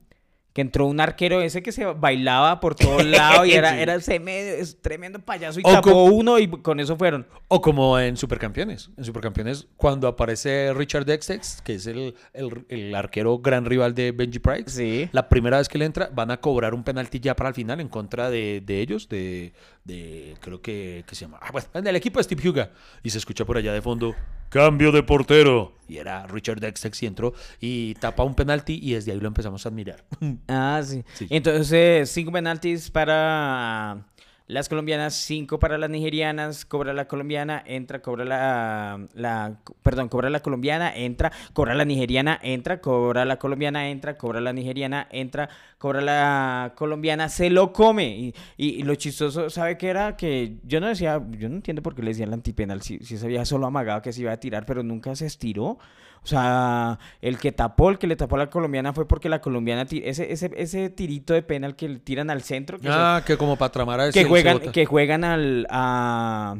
Que entró un arquero ese que se bailaba por todos lados y era, era es tremendo payaso y O tapó co- uno y con eso fueron. O como en Supercampeones. En Supercampeones, cuando aparece Richard Dextex, que es el, el- el arquero gran rival de Benji Price, Sí. la primera vez que le entra, van a cobrar un penalti ya para el final en contra de, de ellos, de, de- creo que, que se llama, ah, bueno, del equipo de Steve Huga. Y se escucha por allá de fondo, cambio de portero. Y era Richard Dextex y entró y tapa un penalti y desde ahí lo empezamos a admirar. Ah, sí. Sí. Entonces, cinco penaltis para las colombianas, cinco para las nigerianas, cobra la colombiana, entra, cobra la, la, perdón, cobra la colombiana, entra, cobra la nigeriana, entra, cobra la colombiana, entra, cobra la nigeriana, entra, cobra la colombiana, se lo come. Y, y- lo chistoso, ¿sabe qué era? Que yo no decía, yo no entiendo por qué le decían la antipenal, si, si esa vieja solo amagaba que se iba a tirar, pero nunca se estiró. O sea, el que tapó, el que le tapó a la colombiana fue porque la colombiana, ese, ese, ese tirito de penal que le tiran al centro, que, ah, que como para tramar a ese que juegan, que juegan al, a,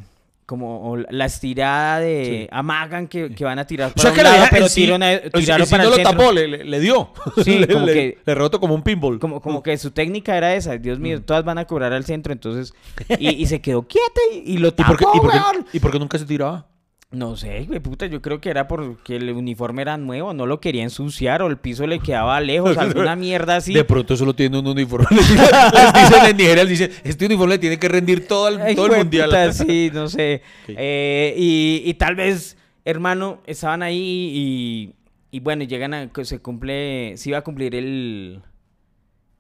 como la estirada de amagan que, que van a tirar O para sea un que la lado, pero en sí- tiraron a- sí- tiraron en sí para no el lo centro. tapó, le, le- le dio. Sí, le, como le- que- le rebotó como un pinball. Como, como que su técnica era esa, Dios mío, todas van a cobrar al centro, entonces, y, y se quedó quieta y, y lo ¿Y tapó, por, qué, y, por qué, weón. y por qué nunca se tiraba? No sé, güey, puta, yo creo que era porque el uniforme era nuevo, no lo quería ensuciar o el piso le quedaba lejos, alguna mierda así. De pronto solo tiene un uniforme. Les dicen, en Nigeria, les dicen, este uniforme le tiene que rendir todo el, Ay, todo el mundial. puta, sí, no sé. Eh, y, y tal vez, hermano, estaban ahí y, y bueno, llegan a, se cumple, se iba a cumplir el,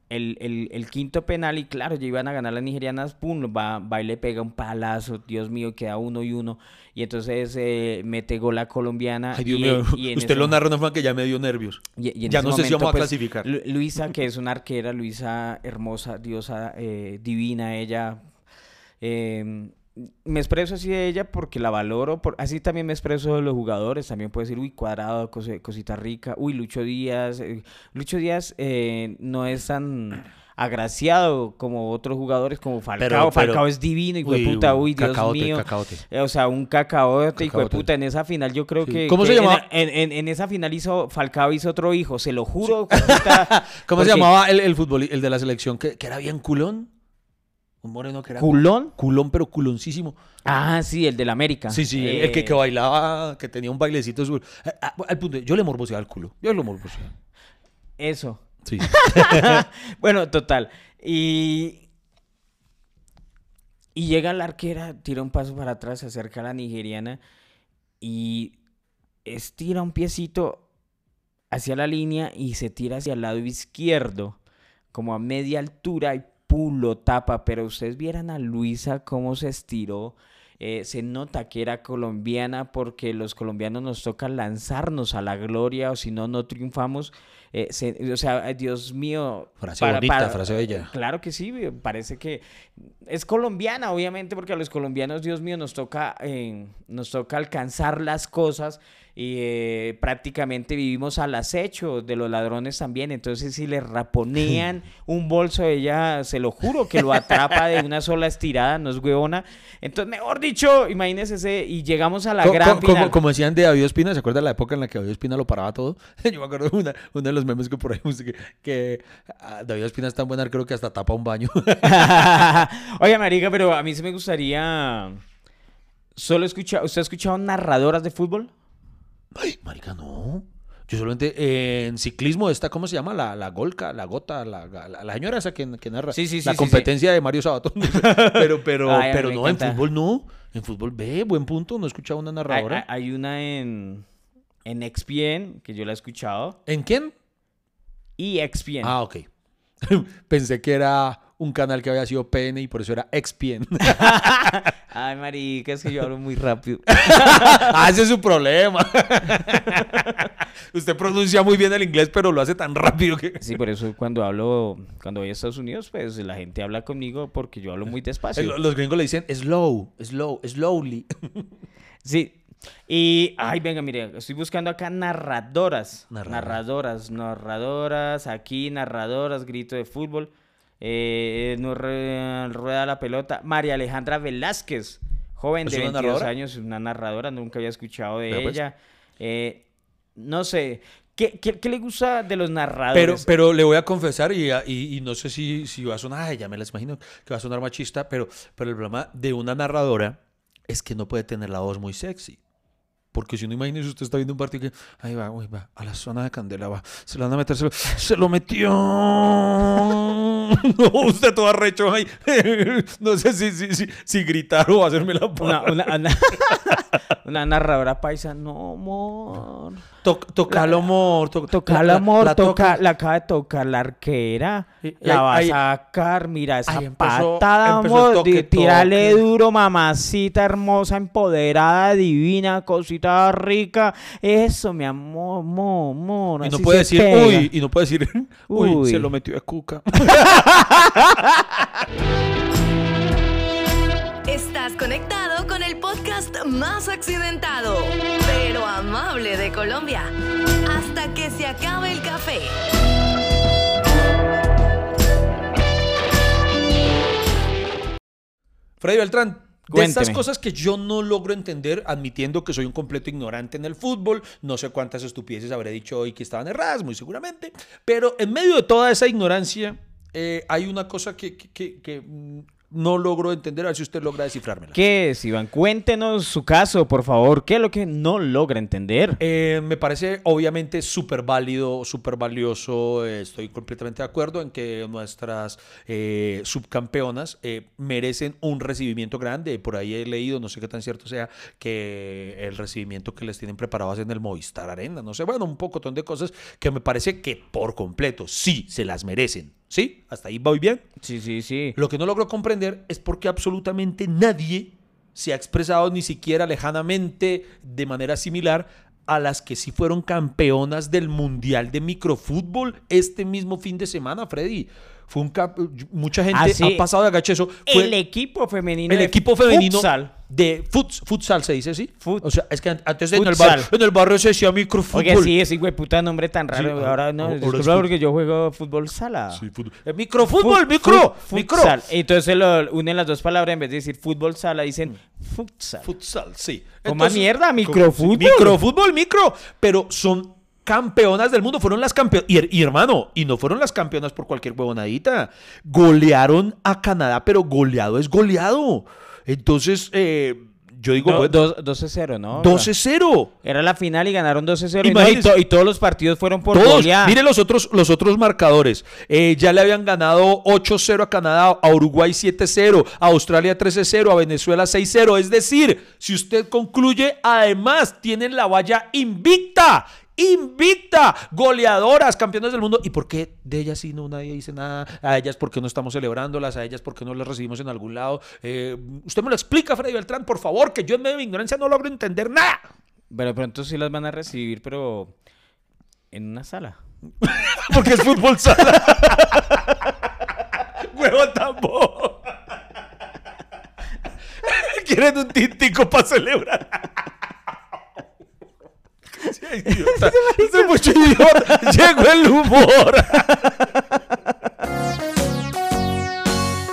el, el, el quinto penal y claro, ya iban a ganar las nigerianas, pum, va, va y le pega un palazo, Dios mío, queda uno y uno. Y entonces eh, mete gol la colombiana. Ay, Dios y- mío. y Usted lo narra forma que ya me dio nervios. y- Ya no sé si vamos a pues, clasificar. Lu- Luisa, que es una arquera, Luisa hermosa, diosa, eh, divina, ella. eh, me expreso así de ella porque la valoro. Por, así también me expreso de los jugadores. También puedo decir, uy, cuadrado, cose- cosita rica. Uy, Lucho Díaz. eh, Lucho Díaz eh, no es tan agraciado como otros jugadores, como Falcao. pero- Falcao es divino, hijo de puta. Uy, Dios cacaote, mío. cacaote. Eh, O sea, un cacaote, hijo de puta. En esa final yo creo Sí. que... ¿Cómo se que llamaba? En, en- en esa final hizo... Falcao hizo otro hijo, se lo juro. de puta, ¿Cómo se llamaba el, el fútbol, el de la selección que, que era bien culón? Un moreno que era ¿Culón? culón, pero culoncísimo. Ah, sí, el del América. Sí, sí, el- Eh, el que, que bailaba, que tenía un bailecito. su- Ah, Al punto, de- yo le morboseaba el culo. Yo lo morboseaba. Eso. Sí. bueno, total. Y... Y llega la arquera, tira un paso para atrás, se acerca a la nigeriana y estira un piecito hacia la línea y se tira hacia el lado izquierdo, como a media altura y pum, lo tapa. Pero ustedes vieran a Luisa cómo se estiró. eh, se nota que era colombiana porque los colombianos nos toca lanzarnos a la gloria o si no, no triunfamos. Eh, se- o sea, Dios mío. Frase bonita, frase bella. Claro que sí, eh, parece que es colombiana, obviamente, porque a los colombianos, Dios mío, nos toca, eh, nos toca alcanzar las cosas y eh, prácticamente vivimos al acecho de los ladrones también. Entonces, si le raponean un bolso, ella, se lo juro, que lo atrapa de una sola estirada, no es huevona. Entonces, mejor dicho, imagínense ese, y llegamos a la Co- gran co- como, final. como decían de David Ospina, ¿se acuerda la época en la que David Ospina lo paraba todo? Yo me acuerdo de una- uno de los memes que por ahí que, que ah, David Ospina es tan buen arquero que hasta tapa un baño. Oye, marica, pero a mí sí me gustaría... Solo escuchar... ¿Usted ha escuchado narradoras de fútbol? Ay, marica, no. Yo solamente eh, en ciclismo está, ¿cómo se llama? La, la Golca, la Gota, la, la, la señora esa que, que narra. Sí, sí, sí, La competencia de Mario Sabato. pero pero, Ay, pero no, en fútbol no. En fútbol ve, buen punto. No he escuchado una narradora. hay- hay una en... En XPN, que yo la he escuchado. ¿En quién? Y XPN. Ah, ok. Pensé que era un canal que había sido PN y por eso era XPN. Ay, marica, es que yo hablo muy rápido. ah, ese es su problema. Usted pronuncia muy bien el inglés, pero lo hace tan rápido que... Sí, por eso cuando hablo... Cuando voy a Estados Unidos, pues la gente habla conmigo porque yo hablo muy despacio. Lo- Los gringos le dicen slow, slow, slowly. Sí. Y, ay, venga, mire, estoy buscando acá narradoras. Narradoras. Narradoras, narradoras, aquí narradoras, grito de fútbol. Eh, no rueda la pelota. María Alejandra Velázquez, joven ¿Es de una 22 narradora? años, una narradora, nunca había escuchado de pues. ella. Eh, no sé, ¿qué, qué, qué le gusta de los Pero, narradores? pero le voy a confesar, y, y- y no sé si, si va a sonar, ay, ya me las imagino que va a sonar machista, pero, pero el problema de una narradora es que no puede tener la voz muy sexy. Porque si no, imagínese, usted está viendo un partido que, ahí va, uy, va, a la zona de Candela, va, se lo van a meter, se lo, se lo metió. No, usted todo arrecho ahí. No sé si, si, si, si gritar o hacerme la Una, una, una- una narradora paisa, no, amor. Toc- Tocalo, amor. to- Toca la- el la- amor, la toca, toca- la acaba de tocar la arquera. Y- y la ahí- va ahí- a sacar, mira esa empezó- patada, el amor. toque, tírale toque. duro, mamacita hermosa, empoderada, divina, cosita rica. Eso, mi amor, amor, amor. Y no puede decir, pega. uy, y no puede decir, uy, Uy. se lo metió de cuca. Estás conectado con el podcast más accidentado, de Colombia. Hasta que se acabe el café. Freddy Beltrán, De estas Cuénteme. cosas que yo no logro entender, admitiendo que soy un completo ignorante en el fútbol, no sé cuántas estupideces habré dicho hoy que estaban erradas, muy seguramente, pero en medio de toda esa ignorancia eh, hay una cosa que, que- que- que, mm, no logro entender, a ver si usted logra descifrármela. ¿Qué es, Iván? Cuéntenos su caso, por favor. ¿Qué es lo que no logra entender? Eh, me parece obviamente súper válido, súper valioso. eh, estoy completamente de acuerdo en que nuestras eh, subcampeonas eh, merecen un recibimiento grande. Por ahí he leído, no sé qué tan cierto sea, que el recibimiento que les tienen preparados en el Movistar Arena, no sé, bueno, un pocotón de cosas que me parece que por completo sí se las merecen. ¿Sí? ¿Hasta ahí voy bien? Sí, sí, sí. Lo que no logro comprender es por qué absolutamente nadie se ha expresado ni siquiera lejanamente de manera similar a las que sí fueron campeonas del Mundial de Microfútbol este mismo fin de semana, Freddy. Fue un cap- mucha gente Ah, ha pasado de agachezo. Fue El equipo femenino. el equipo femenino futsal. De futs- futsal se dice así. Fut- o sea, es que an- antes en el, barrio, en el barrio se decía microfútbol. Oye, sí, ese güey puta nombre tan raro. Sí, ahora no, ahora es porque yo juego fútbol sala. Sí, fútbol. Eh, microfútbol, Fut- micro, fut- micro. futsal. Entonces lo unen las dos palabras en vez de decir fútbol sala, dicen futsal. Futsal, sí. Coma mierda, como- microfútbol. Microfútbol, micro. Pero son campeonas del mundo. Fueron las campeonas. Y, y, hermano, y no fueron las campeonas por cualquier huevonadita. Golearon a Canadá, pero goleado es goleado. Entonces, eh, yo digo, Do- bueno, dos- 12-0, ¿no? 12-0. Era la final y ganaron 12-0. Y, no, y, Imagínese. to- y todos los partidos fueron por Todos, goleada. mire los otros, los otros marcadores. Eh, ya le habían ganado 8-0 a Canadá, a Uruguay 7-0, a Australia 13-0, a Venezuela 6-0. Es decir, si usted concluye, además tienen la valla invicta. Invicta, goleadoras, campeonas del mundo. ¿Y por qué de ellas sí no nadie dice nada? A ellas, ¿por qué no estamos celebrándolas? A ellas, ¿por qué no las recibimos en algún lado? Eh, usted me lo explica, Freddy Beltrán, por favor, que yo en medio de mi ignorancia no logro entender nada. Pero pronto sí las van a recibir, pero en una sala. Porque es fútbol sala. Huevo tambo. Quieren un tintico para celebrar. Idiota. Es mucho idiota. Llegó el humor.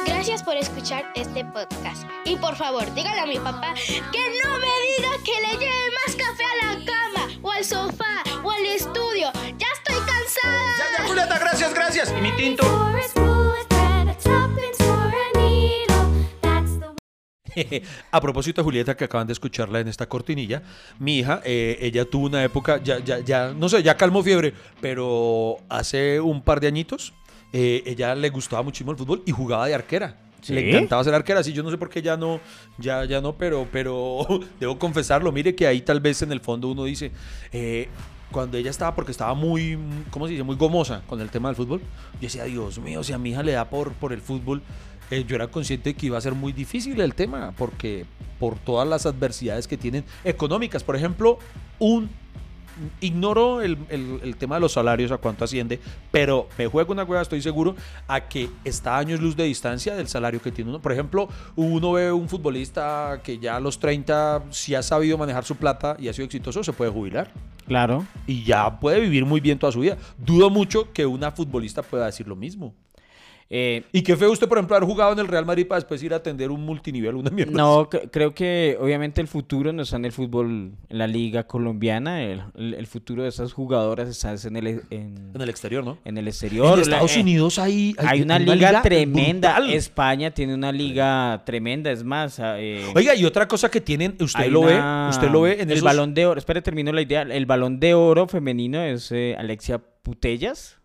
Gracias por escuchar este podcast. Y por favor, dígale a mi papá que no me diga que le lleve más café a la cama, o al sofá, o al estudio. ¡Ya estoy cansada! Ya, ya, Julieta, gracias, gracias. Y mi tinto. A propósito Julieta, que acaban de escucharla en esta cortinilla, mi hija, eh, ella tuvo una época, ya, ya, ya, no sé, ya calmó fiebre, pero hace un par de añitos, eh, ella le gustaba muchísimo el fútbol y jugaba de arquera. ¿Sí? Le encantaba ser arquera, sí, yo no sé por qué ya no, ya, ya no, pero, pero debo confesarlo, mire que ahí tal vez en el fondo uno dice, eh, cuando ella estaba, porque estaba muy, ¿cómo se dice? Muy gomosa con el tema del fútbol, yo decía, Dios mío, si a mi hija le da por, por el fútbol, eh, yo era consciente de que iba a ser muy difícil el tema, porque por todas las adversidades que tienen económicas, por ejemplo, un ignoro el, el- el tema de los salarios, a cuánto asciende, pero me juego una hueá, estoy seguro, a que está a años luz de distancia del salario que tiene uno. Por ejemplo, uno ve un futbolista que ya a los 30, si ha sabido manejar su plata y ha sido exitoso, se puede jubilar Claro. y ya puede vivir muy bien toda su vida. Dudo mucho que una futbolista pueda decir lo mismo. Eh, Y qué feo usted, por ejemplo, haber jugado en el Real Madrid para después ir a atender un multinivel, una mierda. no, cre- creo que obviamente el futuro no está en el fútbol, en la liga colombiana. El, el- el futuro de esas jugadoras está es en el, en, En el exterior, ¿no? en el exterior. En Estados eh, Unidos hay, Hay una, liga, tremenda. brutal. España tiene una liga tremenda. Es más, ah, eh, Oiga, y otra cosa que tienen, usted lo una- ve, usted lo ve en el esos- balón de oro. Espere, termino la idea. El balón de oro femenino es eh, Alexia Putellas,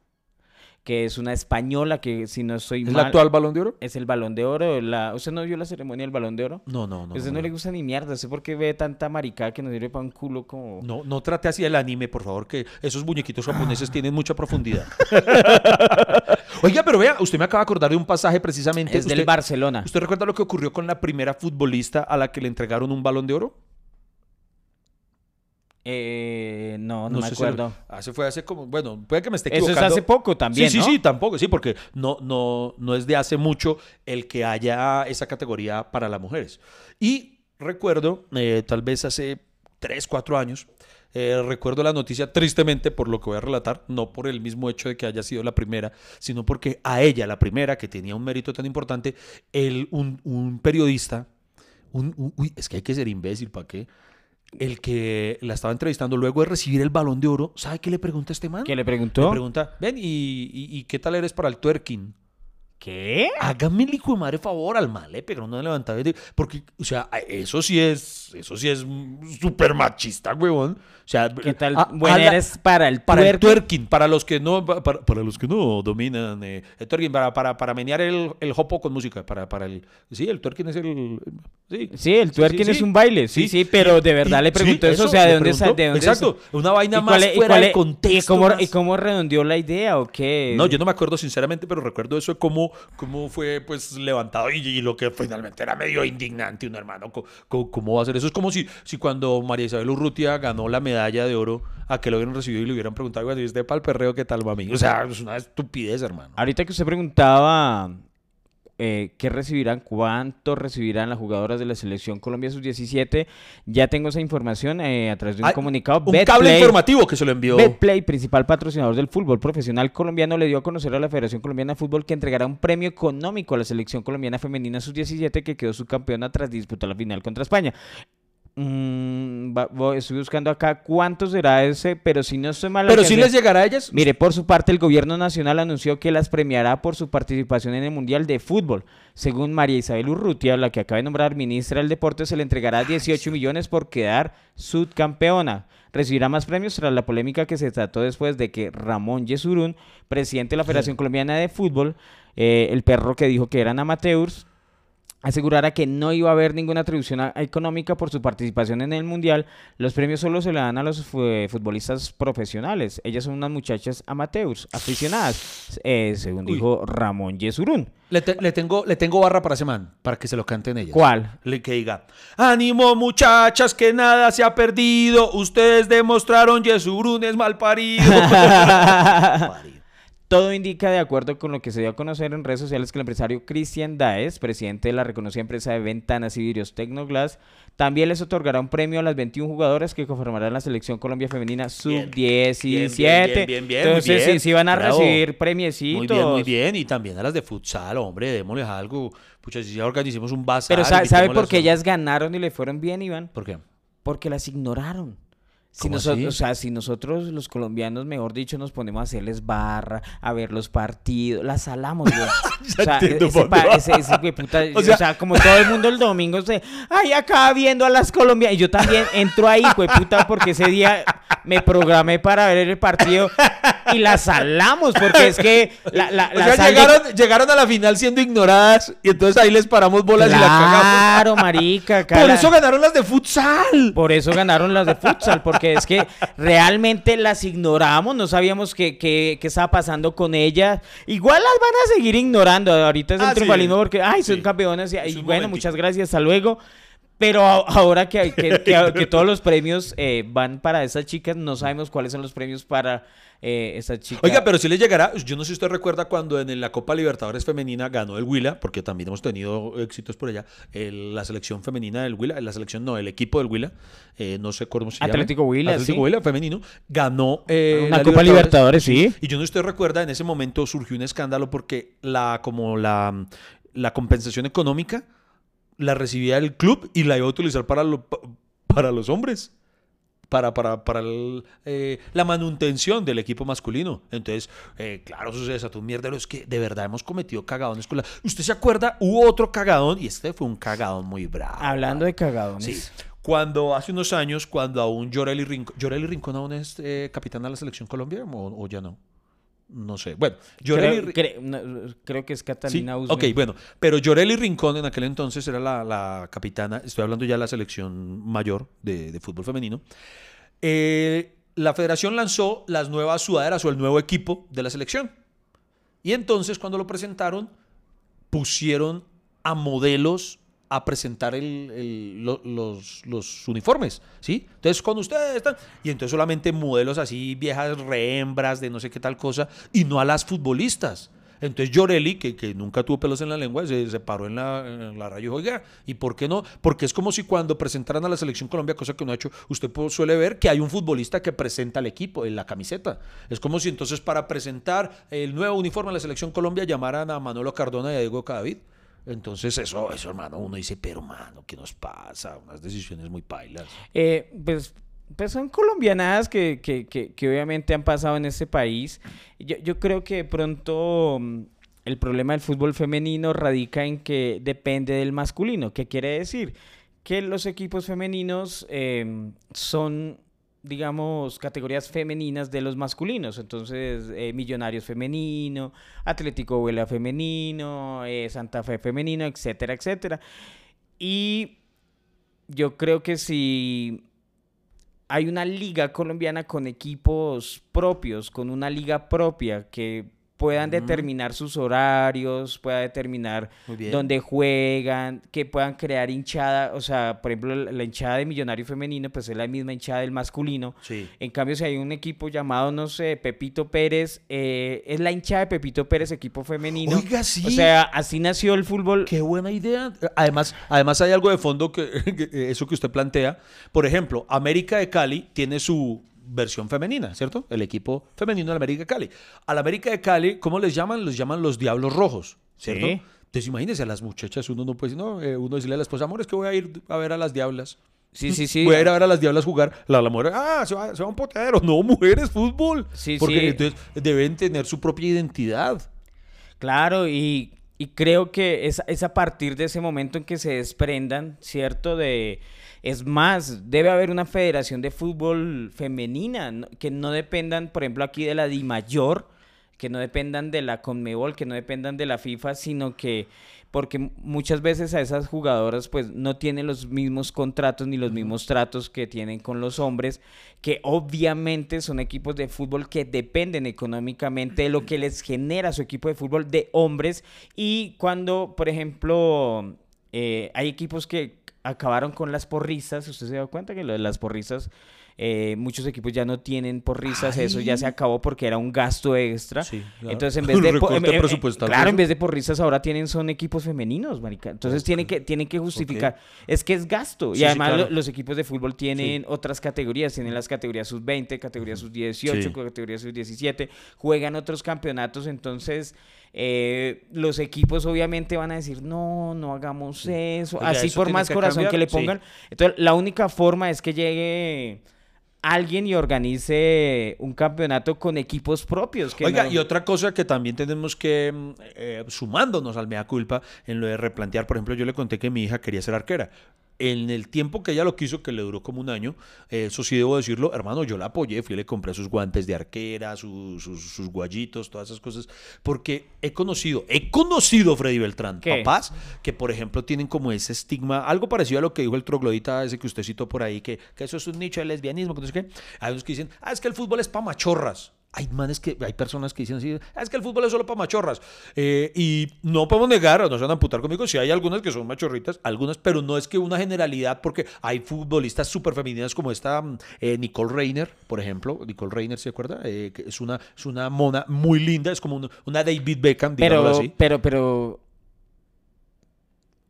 que es una española que, si no estoy ¿Es el mal, actual balón de oro? es el balón de oro. La... ¿Usted no vio la ceremonia del balón de oro? No, no, no. A usted no, no, no. le gusta ni mierda. sé por qué ve tanta maricada que nos sirve para un culo como... No, no trate así el anime, por favor, que esos muñequitos japoneses tienen mucha profundidad. Oiga, pero vea, usted me acaba de acordar de un pasaje precisamente. Es del Barcelona. ¿Usted recuerda lo que ocurrió con la primera futbolista a la que le entregaron un balón de oro? Eh, no, no, me sé si acuerdo. lo- hace fue hace como, bueno, puede que me esté Eso es equivocando. hace poco también, Sí, ¿no? sí, sí, tampoco, sí, porque no, no, no es de hace mucho el que haya esa categoría para las mujeres. Y recuerdo, eh, tal vez hace 3, 4 años, eh, recuerdo la noticia tristemente por lo que voy a relatar, no por el mismo hecho de que haya sido la primera, sino porque a ella, la primera, que tenía un mérito tan importante, el, un, un periodista un- un- uy, es que hay que ser imbécil, ¿para qué? El que la estaba entrevistando luego de recibir el balón de oro, ¿sabe qué le pregunta a este man? ¿Qué le Le preguntó? pregunta, ven, ¿y, y, y qué tal eres para el twerking? ¿Qué? Hágame el hijo de madre favor al mal, le pegaron una levantada. y de- Porque, o sea, eso sí es, eso sí es súper machista, huevón. O sea, ¿Qué tal? a- Bueno, a la- eres para el para el twerking? para los que no, pa- para, para los que no dominan eh, el twerking, para, para, para menear el, el hopo con música, para, para el, sí, el twerking es el, sí. Sí, el twerking sí, es un baile, sí, sí, pero de verdad le preguntó eso, o sea, ¿de dónde preguntó. de dónde Exacto, una vaina ¿Y más cuál fuera cuál contexto. ¿Y cómo, más- ¿Y cómo redondeó la idea o qué? No, yo no me acuerdo sinceramente, pero recuerdo eso de cómo, cómo fue pues levantado y, y lo que finalmente era medio indignante, un hermano, co- ¿cómo, va a ser eso? Es como si, si cuando María Isabel Urrutia ganó la medalla de oro, a que lo hubieran recibido y le hubieran preguntado, "Oiga, si este pal perreo, ¿qué tal, mami? O sea, es una estupidez, hermano. Ahorita que usted preguntaba eh, qué recibirán, cuánto recibirán las jugadoras de la selección Colombia Sub-17, ya tengo esa información eh, a través de un Ay, comunicado. Un cable informativo que se lo envió. Betplay, principal patrocinador del fútbol profesional colombiano, le dio a conocer a la Federación Colombiana de Fútbol que entregará un premio económico a la selección colombiana femenina sub-17 que quedó subcampeona tras disputar la final contra España. Mm, voy- estoy buscando acá cuánto será ese, pero si no estoy mal. Pero si les llegará a ellas. Mire, por su parte, el gobierno nacional anunció que las premiará por su participación en el Mundial de Fútbol. Según María Isabel Urrutia, la que acaba de nombrar ministra del Deporte, se le entregará 18 millones por quedar subcampeona. Recibirá más premios tras la polémica que se trató después de que Ramón Yesurún, presidente de la Federación Colombiana de Fútbol, eh, el perro que dijo que eran amateurs, asegurara que no iba a haber ninguna atribución económica por su participación en el Mundial. Los premios solo se le dan a los fu- futbolistas profesionales. Ellas son unas muchachas amateurs, aficionadas, eh, según Uy. dijo Ramón Yesurún. Le, te- le tengo, le tengo barra para ese man, para que se lo canten ellas. ¿Cuál? Le que diga, ánimo muchachas, que nada se ha perdido. Ustedes demostraron Yesurún es mal parido. Parido. Todo indica, de acuerdo con lo que se dio a conocer en redes sociales, que el empresario Cristian Daes, presidente de la reconocida empresa de ventanas y vidrios Tecnoglass, también les otorgará un premio a las 21 jugadoras que conformarán la selección Colombia Femenina Sub-17. bien, bien, bien, bien, muy Entonces, sí, sí van a Bravo. recibir premiecitos. Muy bien, muy bien. Y también a las de futsal, hombre, démosles algo. Pucha, si ya organizemos un bazar. Pero ¿sabe, sabe por qué ellas ganaron y le fueron bien, Iván? ¿Por qué? Porque las ignoraron. Si ¿Cómo nosotros, o sea, si nosotros los colombianos, mejor dicho, nos ponemos a hacerles barra, a ver los partidos, las salamos, güey. o sea, ese, ese, ese güey puta, O o, sea- como todo el mundo el domingo se, ay, acá viendo a las colombianas. Y yo también entro ahí, güey, puta, porque ese día me programé para ver el partido y las salamos, porque es que la, la, O la sea, sal llegaron, llegaron a la final siendo ignoradas y entonces ahí les paramos bolas y la cagamos. Claro, marica. acá Por eso ganaron las de futsal. Por eso ganaron las de futsal, porque es que realmente las ignoramos, no sabíamos qué, qué, qué estaba pasando con ellas. Igual las van a seguir ignorando, ahorita es el Ah, sí. triunfalismo porque, ay, son Sí. campeonas y, un bueno, muchas gracias, hasta luego. Pero ahora que, que, que- que todos los premios eh, van para esas chicas, no sabemos cuáles son los premios para eh, esas chicas. Oiga, pero si les llegará, yo no sé si usted recuerda cuando en la Copa Libertadores Femenina ganó el Huila, porque también hemos tenido éxitos por allá, el- la selección femenina del Huila, la selección no, el equipo del Huila, eh, no sé cómo se llama. Atlético Huila, Atlético sí. Huila femenino, ganó eh, Una la Copa Libertadores, sí. Y yo no estoy recuerda, en ese momento surgió un escándalo porque la, como la, la compensación económica la recibía el club y la iba a utilizar para, lo- para los hombres. Para, para, para el, eh, la manutención del equipo masculino. Entonces, eh, claro, eso se desató un mierdero. Es que de verdad hemos cometido cagadones con la... ¿Usted se acuerda? Hubo otro cagadón y este fue un cagadón muy bravo. Hablando de cagadones. Sí. Cuando hace unos años, cuando aún Llorelli Rincón... ¿Llorelli Rincón aún es eh, capitán de la selección Colombia o, o ya no? No sé. Bueno, Llorelli... Creo, cre- creo que es Sí, Catalina ok, Usme. bueno, pero Llorelli Rincón en aquel entonces era la, la capitana, estoy hablando ya de la selección mayor de, de fútbol femenino. Eh, la federación lanzó las nuevas sudaderas o el nuevo equipo de la selección. Y entonces cuando lo presentaron, pusieron a modelos a presentar los, uniformes, ¿sí? Entonces, con ustedes están... Y entonces solamente modelos así, viejas rehembras de no sé qué tal cosa, y no a las futbolistas. Entonces Llorelli, que, que nunca tuvo pelos en la lengua, se, se paró en la, radio y ¿y por qué no? Porque es como si cuando presentaran a la Selección Colombia, cosa que no ha hecho, usted suele ver que hay un futbolista que presenta al equipo en la camiseta. Es como si entonces para presentar el nuevo uniforme de la Selección Colombia llamaran a Manolo Cardona y a Diego Cadavid. Entonces, eso, eso, hermano, uno dice, pero, mano, ¿qué nos pasa? Unas decisiones muy pailas. Eh, pues, pues son colombianadas que, que, que, obviamente han pasado en este país. Yo, yo creo que de pronto mm, el problema del fútbol femenino radica en que depende del masculino. ¿Qué quiere decir? Que los equipos femeninos eh, son, digamos, categorías femeninas de los masculinos. Entonces, eh, Millonarios femenino, Atlético Huela femenino, eh, Santa Fe femenino, etcétera, etcétera. Y yo creo que si hay una liga colombiana con equipos propios, con una liga propia que puedan determinar sus horarios, pueda determinar dónde juegan, que puedan crear hinchada, o sea, por ejemplo, la la hinchada de Millonario Femenino, pues es la misma hinchada del masculino. Sí. En cambio, si hay un equipo llamado, no sé, Pepito Pérez, eh, es la hinchada de Pepito Pérez, equipo femenino. Oiga, sí. O sea, así nació el fútbol. Qué buena idea. Además, además hay algo de fondo que, que eso que usted plantea. Por ejemplo, América de Cali tiene su versión femenina, ¿cierto? El equipo femenino de América de Cali. Al América de Cali, ¿cómo les llaman? Los llaman los Diablos Rojos, ¿cierto? Sí. Entonces imagínense a las muchachas, uno no puede decir, no, eh, uno decirle a la esposa, amor, es que voy a ir a ver a las Diablas. Sí, sí, sí. Voy a ir a ver a las Diablas jugar. La, la mujer, ah, se va, se va un potero. No, mujeres, fútbol. Sí, Porque sí. entonces deben tener su propia identidad. Claro, y, y creo que es, es a partir de ese momento en que se desprendan, ¿cierto? De, es más, debe haber una federación de fútbol femenina, que no dependan, por ejemplo, aquí de la Di Mayor, que no dependan de la Conmebol, que no dependan de la FIFA, sino que, porque muchas veces a esas jugadoras pues no tienen los mismos contratos ni los mismos tratos que tienen con los hombres, que obviamente son equipos de fútbol que dependen económicamente de lo que les genera su equipo de fútbol de hombres. Y cuando, por ejemplo, eh, hay equipos que acabaron con las porristas, usted se da cuenta que lo de las porristas, eh, muchos equipos ya no tienen porristas, eso ya se acabó porque era un gasto extra. Sí, claro. Entonces, en vez de em- em- presupuestal, claro, en vez de porristas ahora tienen son equipos femeninos, marica. Entonces tienen que tienen que justificar, es que es gasto. Sí, y sí, además claro. los equipos de fútbol tienen otras categorías, tienen las categorías sub 20, categorías sub 18, Sí. categorías sub 17, juegan otros campeonatos, entonces eh, los equipos obviamente van a decir, "No, no hagamos eso", así eso por más que corazón que le sí. pongan. Entonces, la única forma es que llegue alguien y organice un campeonato con equipos propios. Que Oiga, no- y otra cosa que también tenemos que, mm, eh, sumándonos al mea culpa, en lo de replantear, por ejemplo, yo le conté que mi hija quería ser arquera. En el tiempo que ella lo quiso, que le duró como un año, eh, eso sí debo decirlo, hermano, yo la apoyé, fui y le compré sus guantes de arquera, su- sus, sus guayitos, todas esas cosas, porque he conocido, he conocido, Freddy Beltrán, ¿Qué? papás que, por ejemplo, tienen como ese estigma, algo parecido a lo que dijo el troglodita ese que usted citó por ahí, que, que eso es un nicho de lesbianismo, que no sé qué. Hay unos que dicen, ah, es que el fútbol es para machorras. Hay manes que, hay personas que dicen así, "Ah, es que el fútbol es solo para machorras. Eh, y no podemos negar, no se van a amputar conmigo, si hay algunas que son machorritas, algunas, pero no es que una generalidad, porque hay futbolistas súper femeninas como esta mm, eh, Nicole Reiner, por ejemplo. Nicole Reiner, ¿se acuerda? Eh, que es una, es una mona muy linda, es como un- una David Beckham, digámoslo pero, así. pero, pero,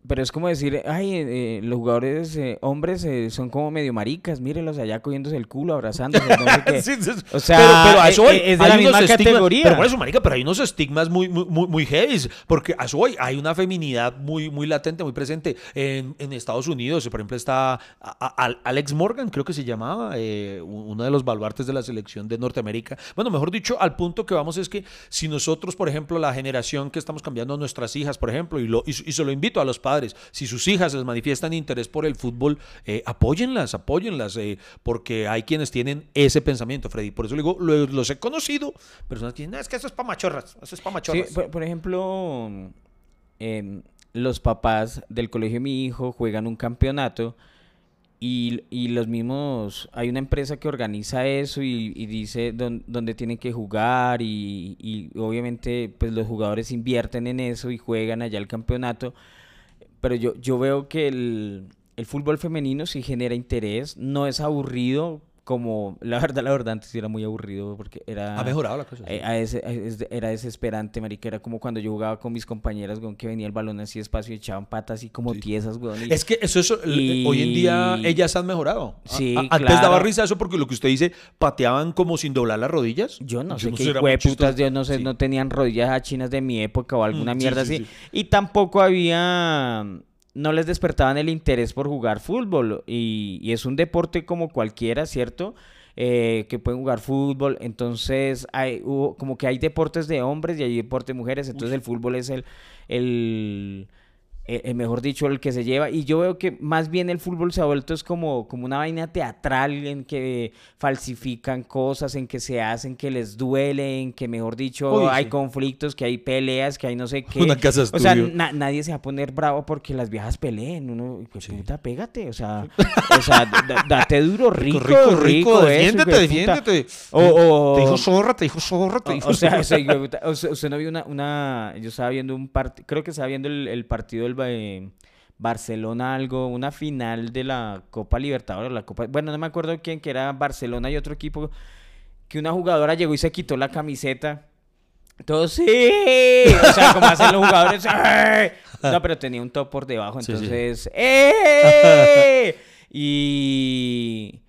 pero es como decir, ay, eh, los jugadores eh, hombres eh, son como medio maricas, mírelos allá cogiéndose el culo, abrazándose, no sé qué. Sí, sí, sí. O sea, pero, pero a eso eh, voy. eh, es de la misma estigmas- categoría. Pero por eso, marica, pero hay unos estigmas muy, muy, muy, muy heavy. Porque a eso voy. Hay una feminidad muy, muy latente, muy presente. En, en Estados Unidos, por ejemplo, está a- a- Alex Morgan, creo que se llamaba, eh, uno de los baluartes de la selección de Norteamérica. Bueno, mejor dicho, al punto que vamos es que si nosotros, por ejemplo, la generación que estamos cambiando a nuestras hijas, por ejemplo, y, lo, y, y se lo invito a los padres, si sus hijas les manifiestan interés por el fútbol, eh, apóyenlas, apóyenlas, eh, porque hay quienes tienen ese pensamiento, Freddy. Por eso le digo, lo- los he conocido, personas que dicen, "No, es que eso es para machorras, eso es para Sí, machorras. por, por ejemplo, em, los papás del colegio de mi hijo juegan un campeonato y, y los mismos, hay una empresa que organiza eso y, y dice dón- dónde tienen que jugar y, y obviamente pues los jugadores invierten en eso y juegan allá el campeonato, pero yo, yo veo que el, el fútbol femenino sí genera interés, no es aburrido como, la verdad, la verdad, antes sí era muy aburrido porque era... Ha mejorado la cosa. sí. Eh, a ese- a ese- era desesperante, marica. Era como cuando yo jugaba con mis compañeras, weón, que venía el balón así despacio y echaban patas así como tiesas, weón. y- Es que eso, eso Y- hoy en día ellas han mejorado. Sí, antes claro. daba risa eso porque lo que usted dice, pateaban como sin doblar las rodillas. Yo no sé qué era muy putas, chistoso. yo no sé, Sí. no tenían rodillas chinas de mi época o alguna Mm, sí, mierda sí, así. sí. Y tampoco había, no les despertaban el interés por jugar fútbol. Y, y es un deporte como cualquiera, ¿cierto? Eh, que pueden jugar fútbol. Entonces, hay, hubo- como que hay deportes de hombres y hay deportes de mujeres. Entonces, el fútbol es el, el, el- el mejor dicho, el que se lleva. Y yo veo que más bien el fútbol se ha vuelto es como, como una vaina teatral en que falsifican cosas, en que se hacen, que les duele, en que, mejor dicho, Uy, hay sí. conflictos, que hay peleas, que hay no sé qué. Una casa o sea, estudio. na- nadie se va a poner bravo porque las viejas peleen. Uno, pues, puta, pégate. O sea, o sea da- date duro, rico, rico, rico. eso, defiéndete, puta. defiéndete. O, o- Te dijo zorra, te dijo zorra, te o- dijo o sea, zorra. o sea, puta, o sea, usted no vio una, una- yo estaba viendo un partido, creo que estaba viendo el, el partido del eh, Barcelona algo, una final de la Copa Libertadores, la Copa, bueno, no me acuerdo quién, que era Barcelona y otro equipo, que una jugadora llegó y se quitó la camiseta. Todos sí, o sea, como hacen los jugadores. ¡ay! No, pero tenía un top por debajo, Sí, sí. entonces, ¡eh! Y,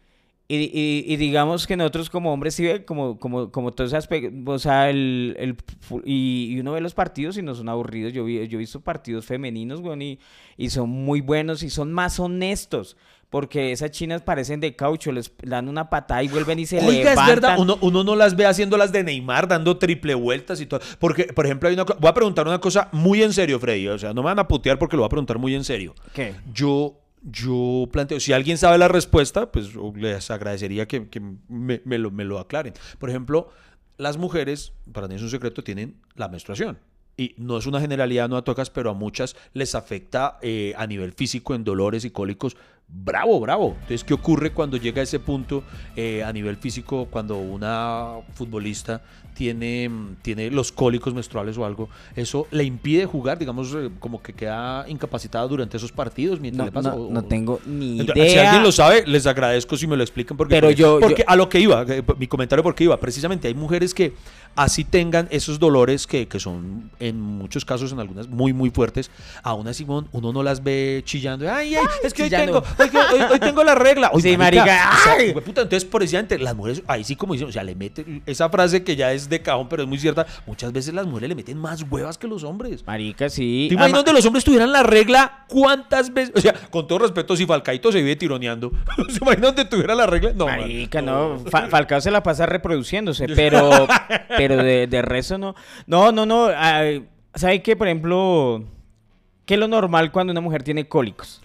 y, y- y digamos que nosotros como hombres sí como, como, como todo ese aspecto, o sea, el, el y, y uno ve los partidos y no son aburridos. Yo, vi, yo he visto partidos femeninos, weón, y, y son muy buenos y son más honestos. Porque esas chinas parecen de caucho, les dan una patada y vuelven y se Oiga, es levantan. verdad, uno, uno no las ve haciendo las de Neymar, dando triple vueltas y todo. Porque, por ejemplo, hay una voy a preguntar una cosa muy en serio, Freddy. O sea, no me van a putear porque lo voy a preguntar muy en serio. ¿Qué? Yo, yo planteo, si alguien sabe la respuesta, pues les agradecería que, que me, me lo, me lo aclaren. Por ejemplo, las mujeres, para mí es un secreto, tienen la menstruación. Y no es una generalidad, no a tocas, pero a muchas les afecta eh, a nivel físico en dolores y cólicos. Bravo, bravo. Entonces, ¿qué ocurre cuando llega a ese punto eh, a nivel físico, cuando una futbolista tiene, tiene los cólicos menstruales o algo? Eso le impide jugar, digamos, eh, como que queda incapacitada durante esos partidos mientras No, le pasa. no, o- no o- tengo ni entonces, idea. Si alguien lo sabe, les agradezco si me lo explican. Porque, Pero yo- porque yo- a lo que iba, eh, mi comentario porque iba, precisamente hay mujeres que así tengan esos dolores que, que son en muchos casos, en algunas, muy, muy fuertes. Aún así, uno no las ve chillando. Ay, ay, es que hoy tengo, hoy, hoy- hoy tengo la regla. Sí, marica, o sea, ay. hueputa, entonces, precisamente, las mujeres, ahí sí como dicen, o sea, le meten esa frase que ya es de cajón, pero es muy cierta. Muchas veces las mujeres le meten más huevas que los hombres. Marica, sí. ¿Te imaginas donde los hombres tuvieran la regla? ¿Cuántas veces? O sea, con todo respeto, si Falcaito se vive tironeando, ¿se imagina donde tuviera la regla? No, man. Marica, no. Fa- Falcao se la pasa reproduciéndose, pero, pero de, de resto no. No, no, no. ay, ¿Sabe qué? Por ejemplo, ¿qué es lo normal cuando una mujer tiene cólicos?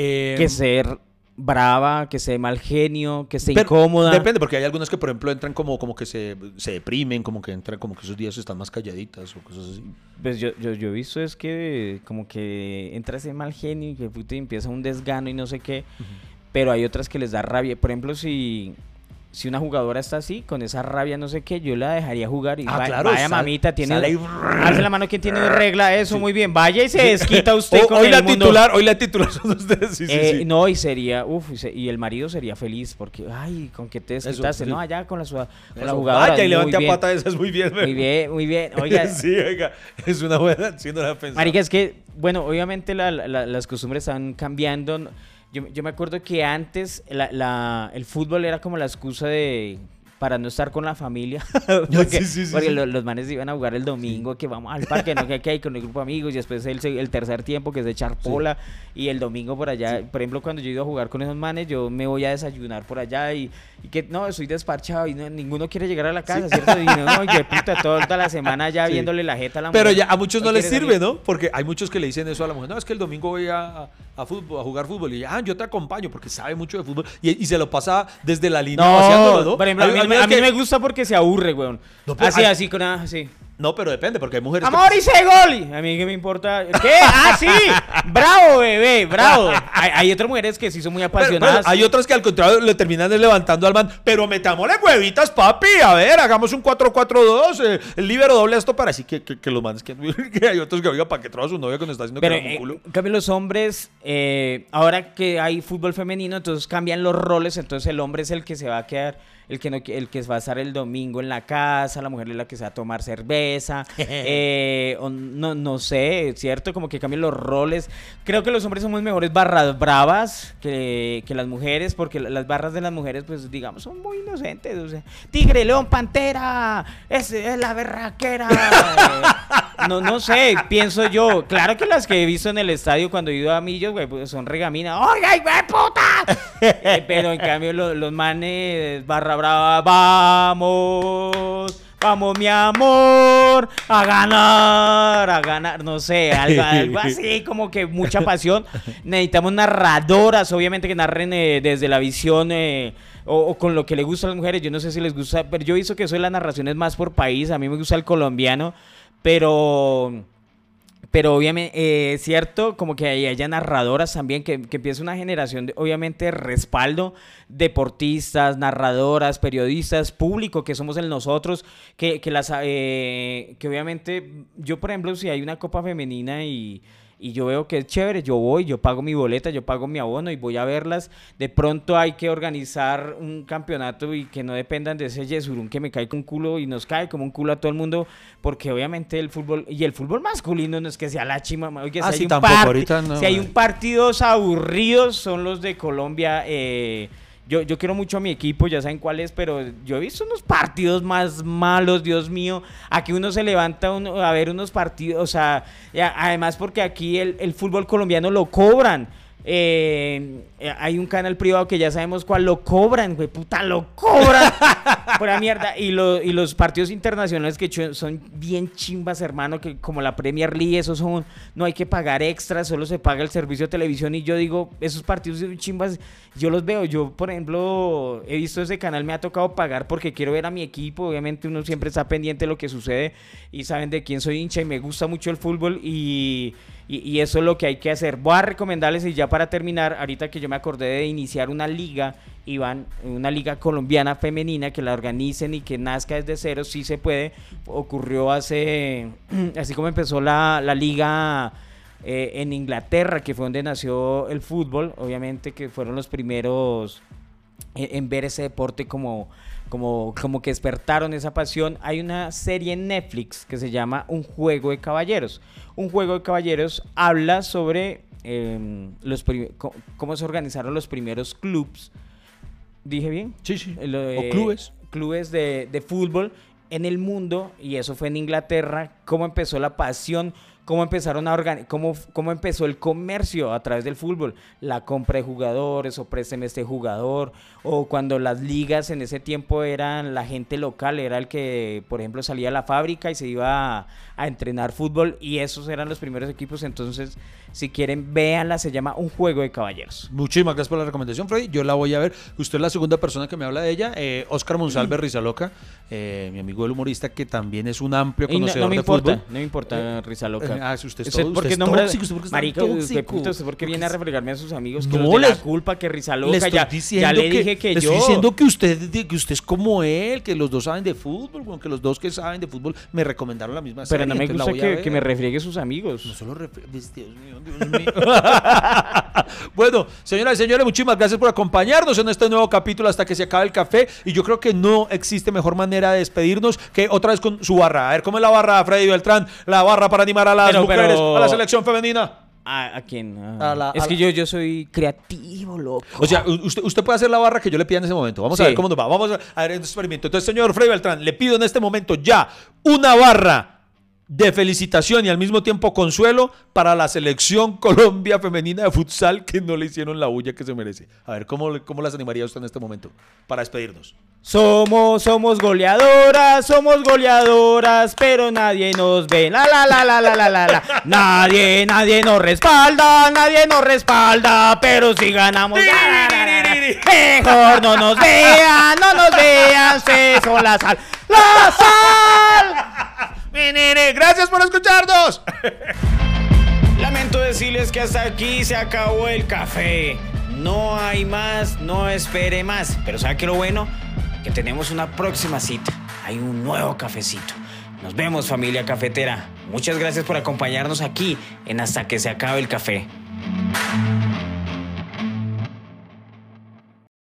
Eh, Que ser brava, que sea de mal genio, que pero incómoda. Depende, porque hay algunas que, por ejemplo, entran como, como que se, se deprimen, como que entran como que esos días están más calladitas o cosas así. Pues yo, yo, yo he visto es que como que entra ese mal genio y que empieza un desgano y no sé qué. Pero hay otras que les da rabia. Por ejemplo, si, si una jugadora está así, con esa rabia no sé qué, yo la dejaría jugar y Ah, va- claro, vaya sal- mamita, tiene... Alce la mano quien tiene regla, eso, muy bien. Vaya y se desquita usted con hoy el la mundo. titular, hoy la titular son ustedes. Sí, Eh, sí. No, y sería, uff, y, el marido sería feliz porque, ay, ¿con qué te desquitaste? No, allá con la, con la jugadora. Vaya y levante a pata esas muy bien. Muy bien, muy bien. Oiga, sí, oiga, es una buena, sí, no la pensaba. Marica, es que, bueno, obviamente la- la- las costumbres están cambiando. Yo, yo me acuerdo que antes la- la- el fútbol era como la excusa de para no estar con la familia. porque Sí, sí, sí, porque sí. lo- los manes iban a jugar el domingo, que vamos al parque, no que, hay con el grupo de amigos, y después el, el tercer tiempo, que es echar pola, y el domingo por allá. Por ejemplo, cuando yo he ido a jugar con esos manes, yo me voy a desayunar por allá y, y que no, soy desparchado y no- ninguno quiere llegar a la casa, ¿cierto? Y no, y puta, toda la semana ya viéndole la jeta a la Pero mujer. ya a muchos no les quiere sirve, salir. ¿no? Porque hay muchos que le dicen eso a la mujer. No, es que el domingo voy a, a, fútbol, a jugar fútbol. Y ah, yo te acompaño porque sabe mucho de fútbol. Y, y se lo pasa desde la línea vaciándolo, No, ¿no? por ejemplo, mí, a mí que- me gusta porque se aburre, weón. No, pero así, hay- así, con así. No, pero depende, porque hay mujeres que- Amor, hice gol. Y A mí qué me importa. ¿Qué? Ah, sí. Bravo, bebé, bravo. Hay, hay otras mujeres que sí son muy Pero- pero apasionadas. hay otras que al contrario le terminan levantando al man. Pero metámosle huevitas, papi. A ver, hagamos un 4-4-2. eh, el libero doble esto para así que, que, que los manes que, que hay otros que oiga para que traba su novia cuando está haciendo Pero que eh, culo. en cambio los hombres, eh, ahora que hay fútbol femenino, entonces cambian los roles, entonces el hombre es el que se va a quedar, el que no, el que va a estar el domingo en la casa, la mujer es la que se va a tomar cerveza, eh, o no, no sé, ¿cierto? Como que cambian los roles. Creo que los hombres somos mejores barras bravas que, que las mujeres, porque la- las barras de las mujeres, pues digamos, son muy inocentes. o sea, tigre, león, pantera, es, es la berraquera. no, no sé, pienso yo. Claro que las que he visto en el estadio cuando he ido a Millos, güey, pues son regaminas. ¡Oiga, de puta! Eh, pero en cambio lo- los, manes barra brava, vamos, vamos mi amor, a ganar, a ganar, no sé, algo, algo así, como que mucha pasión. Necesitamos narradoras, obviamente que narren eh, desde la visión eh, o, o con lo que le gusta a las mujeres. Yo no sé si les gusta, pero yo he visto que eso de las narraciones más por país. A mí me gusta el colombiano, pero... Pero obviamente, eh, es cierto, como que ahí haya narradoras también, que, que empiece una generación, de, obviamente, de respaldo, deportistas, narradoras, periodistas, público, que somos el nosotros, que, que las, eh, que obviamente, yo por ejemplo, si hay una copa femenina y, y yo veo que es chévere, yo voy, yo pago mi boleta, yo pago mi abono y voy a verlas. De pronto hay que organizar un campeonato y que no dependan de ese yesurún que me cae con culo y nos cae como un culo a todo el mundo, porque obviamente el fútbol, y el fútbol masculino no es que sea la chima, oiga, Ah, si, sí, hay un tampoco, ahorita no, si hay eh. un partidos aburridos son los de Colombia. eh, yo, yo quiero mucho a mi equipo, ya saben cuál es, pero yo he visto unos partidos más malos, Dios mío. Aquí uno se levanta uno- a ver unos partidos, o sea, además porque aquí el, el fútbol colombiano lo cobran. Eh, hay un canal privado que ya sabemos cuál lo cobran, güey, puta, lo cobran. Pura mierda. Y, lo- y los partidos internacionales que son bien chimbas, hermano, que como la Premier League, esos son, no hay que pagar extras, solo se paga el servicio de televisión. Y yo digo, esos partidos son chimbas, yo los veo. Yo, por ejemplo, he visto ese canal, me ha tocado pagar porque quiero ver a mi equipo. Obviamente uno siempre está pendiente de lo que sucede y saben de quién soy hincha y me gusta mucho el fútbol y... Y, eso es lo que hay que hacer. Voy a recomendarles, y ya para terminar, ahorita que yo me acordé de iniciar una liga, Iván, una liga colombiana femenina, que la organicen y que nazca desde cero, sí se puede. Ocurrió hace, así como empezó la, la liga eh, en Inglaterra, que fue donde nació el fútbol, obviamente que fueron los primeros en, en ver ese deporte como, como, como que despertaron esa pasión. Hay una serie en Netflix que se llama Un juego de caballeros. Un juego de caballeros habla sobre em, los cómo se organizaron los primeros clubs. ¿Dije bien? Sí, sí. Eh, O clubes. Clubes de, de fútbol en el mundo, y eso fue en Inglaterra, cómo empezó la pasión, cómo empezaron a organi- cómo, cómo empezó el comercio a través del fútbol, la compra de jugadores o présteme este jugador, o cuando las ligas en ese tiempo eran la gente local, era el que, por ejemplo, salía a la fábrica y se iba a, a entrenar fútbol, y esos eran los primeros equipos, entonces, si quieren, véanla, se llama Un Juego de Caballeros. Muchísimas gracias por la recomendación, Freddy. Yo la voy a ver. Usted es la segunda persona que me habla de ella. Eh, Oscar Monsalve Rizaloca, eh, mi amigo el humorista, que también es un amplio no, conocedor no me de importa, fútbol. no me importa, risa loca. eh, ah, si usted es todo- usted es tóxico, usted por qué es tan Marica, usted, tóxico. usted por qué viene a refregarme a sus amigos que No, la culpa, que risa Le ya, diciendo ya le dije que, le yo... estoy diciendo que usted, que usted es como él, que los dos saben de fútbol, bueno, que los dos que saben de fútbol me recomendaron la misma Pero serie, no me gusta que, que me refriegue sus amigos. No solo refre- pues, Dios mío, Dios mío. bueno, señoras y señores, muchísimas gracias por acompañarnos en este nuevo capítulo hasta que se acabe el café. Y yo creo que no existe mejor manera de despedirnos que otra vez con su barra. A ver, ¿cómo es la barra, Freddy Beltrán? La barra para animar a las Pero- mujeres, pero- a la selección femenina. ¿A, a quién? A la- es a que la- yo, yo soy creativo, loco. O sea, usted, usted puede hacer la barra que yo le pida en ese momento. Vamos a ver cómo nos va. Vamos a a ver este experimento. Entonces, señor Freddy Beltrán, le pido en este momento ya una barra de felicitación y al mismo tiempo consuelo para la selección Colombia femenina de futsal que no le hicieron la bulla que se merece. A ver, ¿cómo, cómo las animaría usted en este momento para despedirnos? Somos, somos goleadoras, somos goleadoras, pero nadie nos ve. La la la la la la la la. Nadie, nadie nos respalda, nadie nos respalda, pero si ganamos. la, la, la. Mejor no nos vean, no nos vean, se son la sal. ¡La sal! Gracias por escucharnos. Lamento decirles que hasta aquí se acabó el café. No hay más, no espere más. Pero ¿sabe qué lo bueno? Que tenemos una próxima cita. Hay un nuevo cafecito. Nos vemos familia cafetera. Muchas gracias por acompañarnos aquí en Hasta que se acabe el café.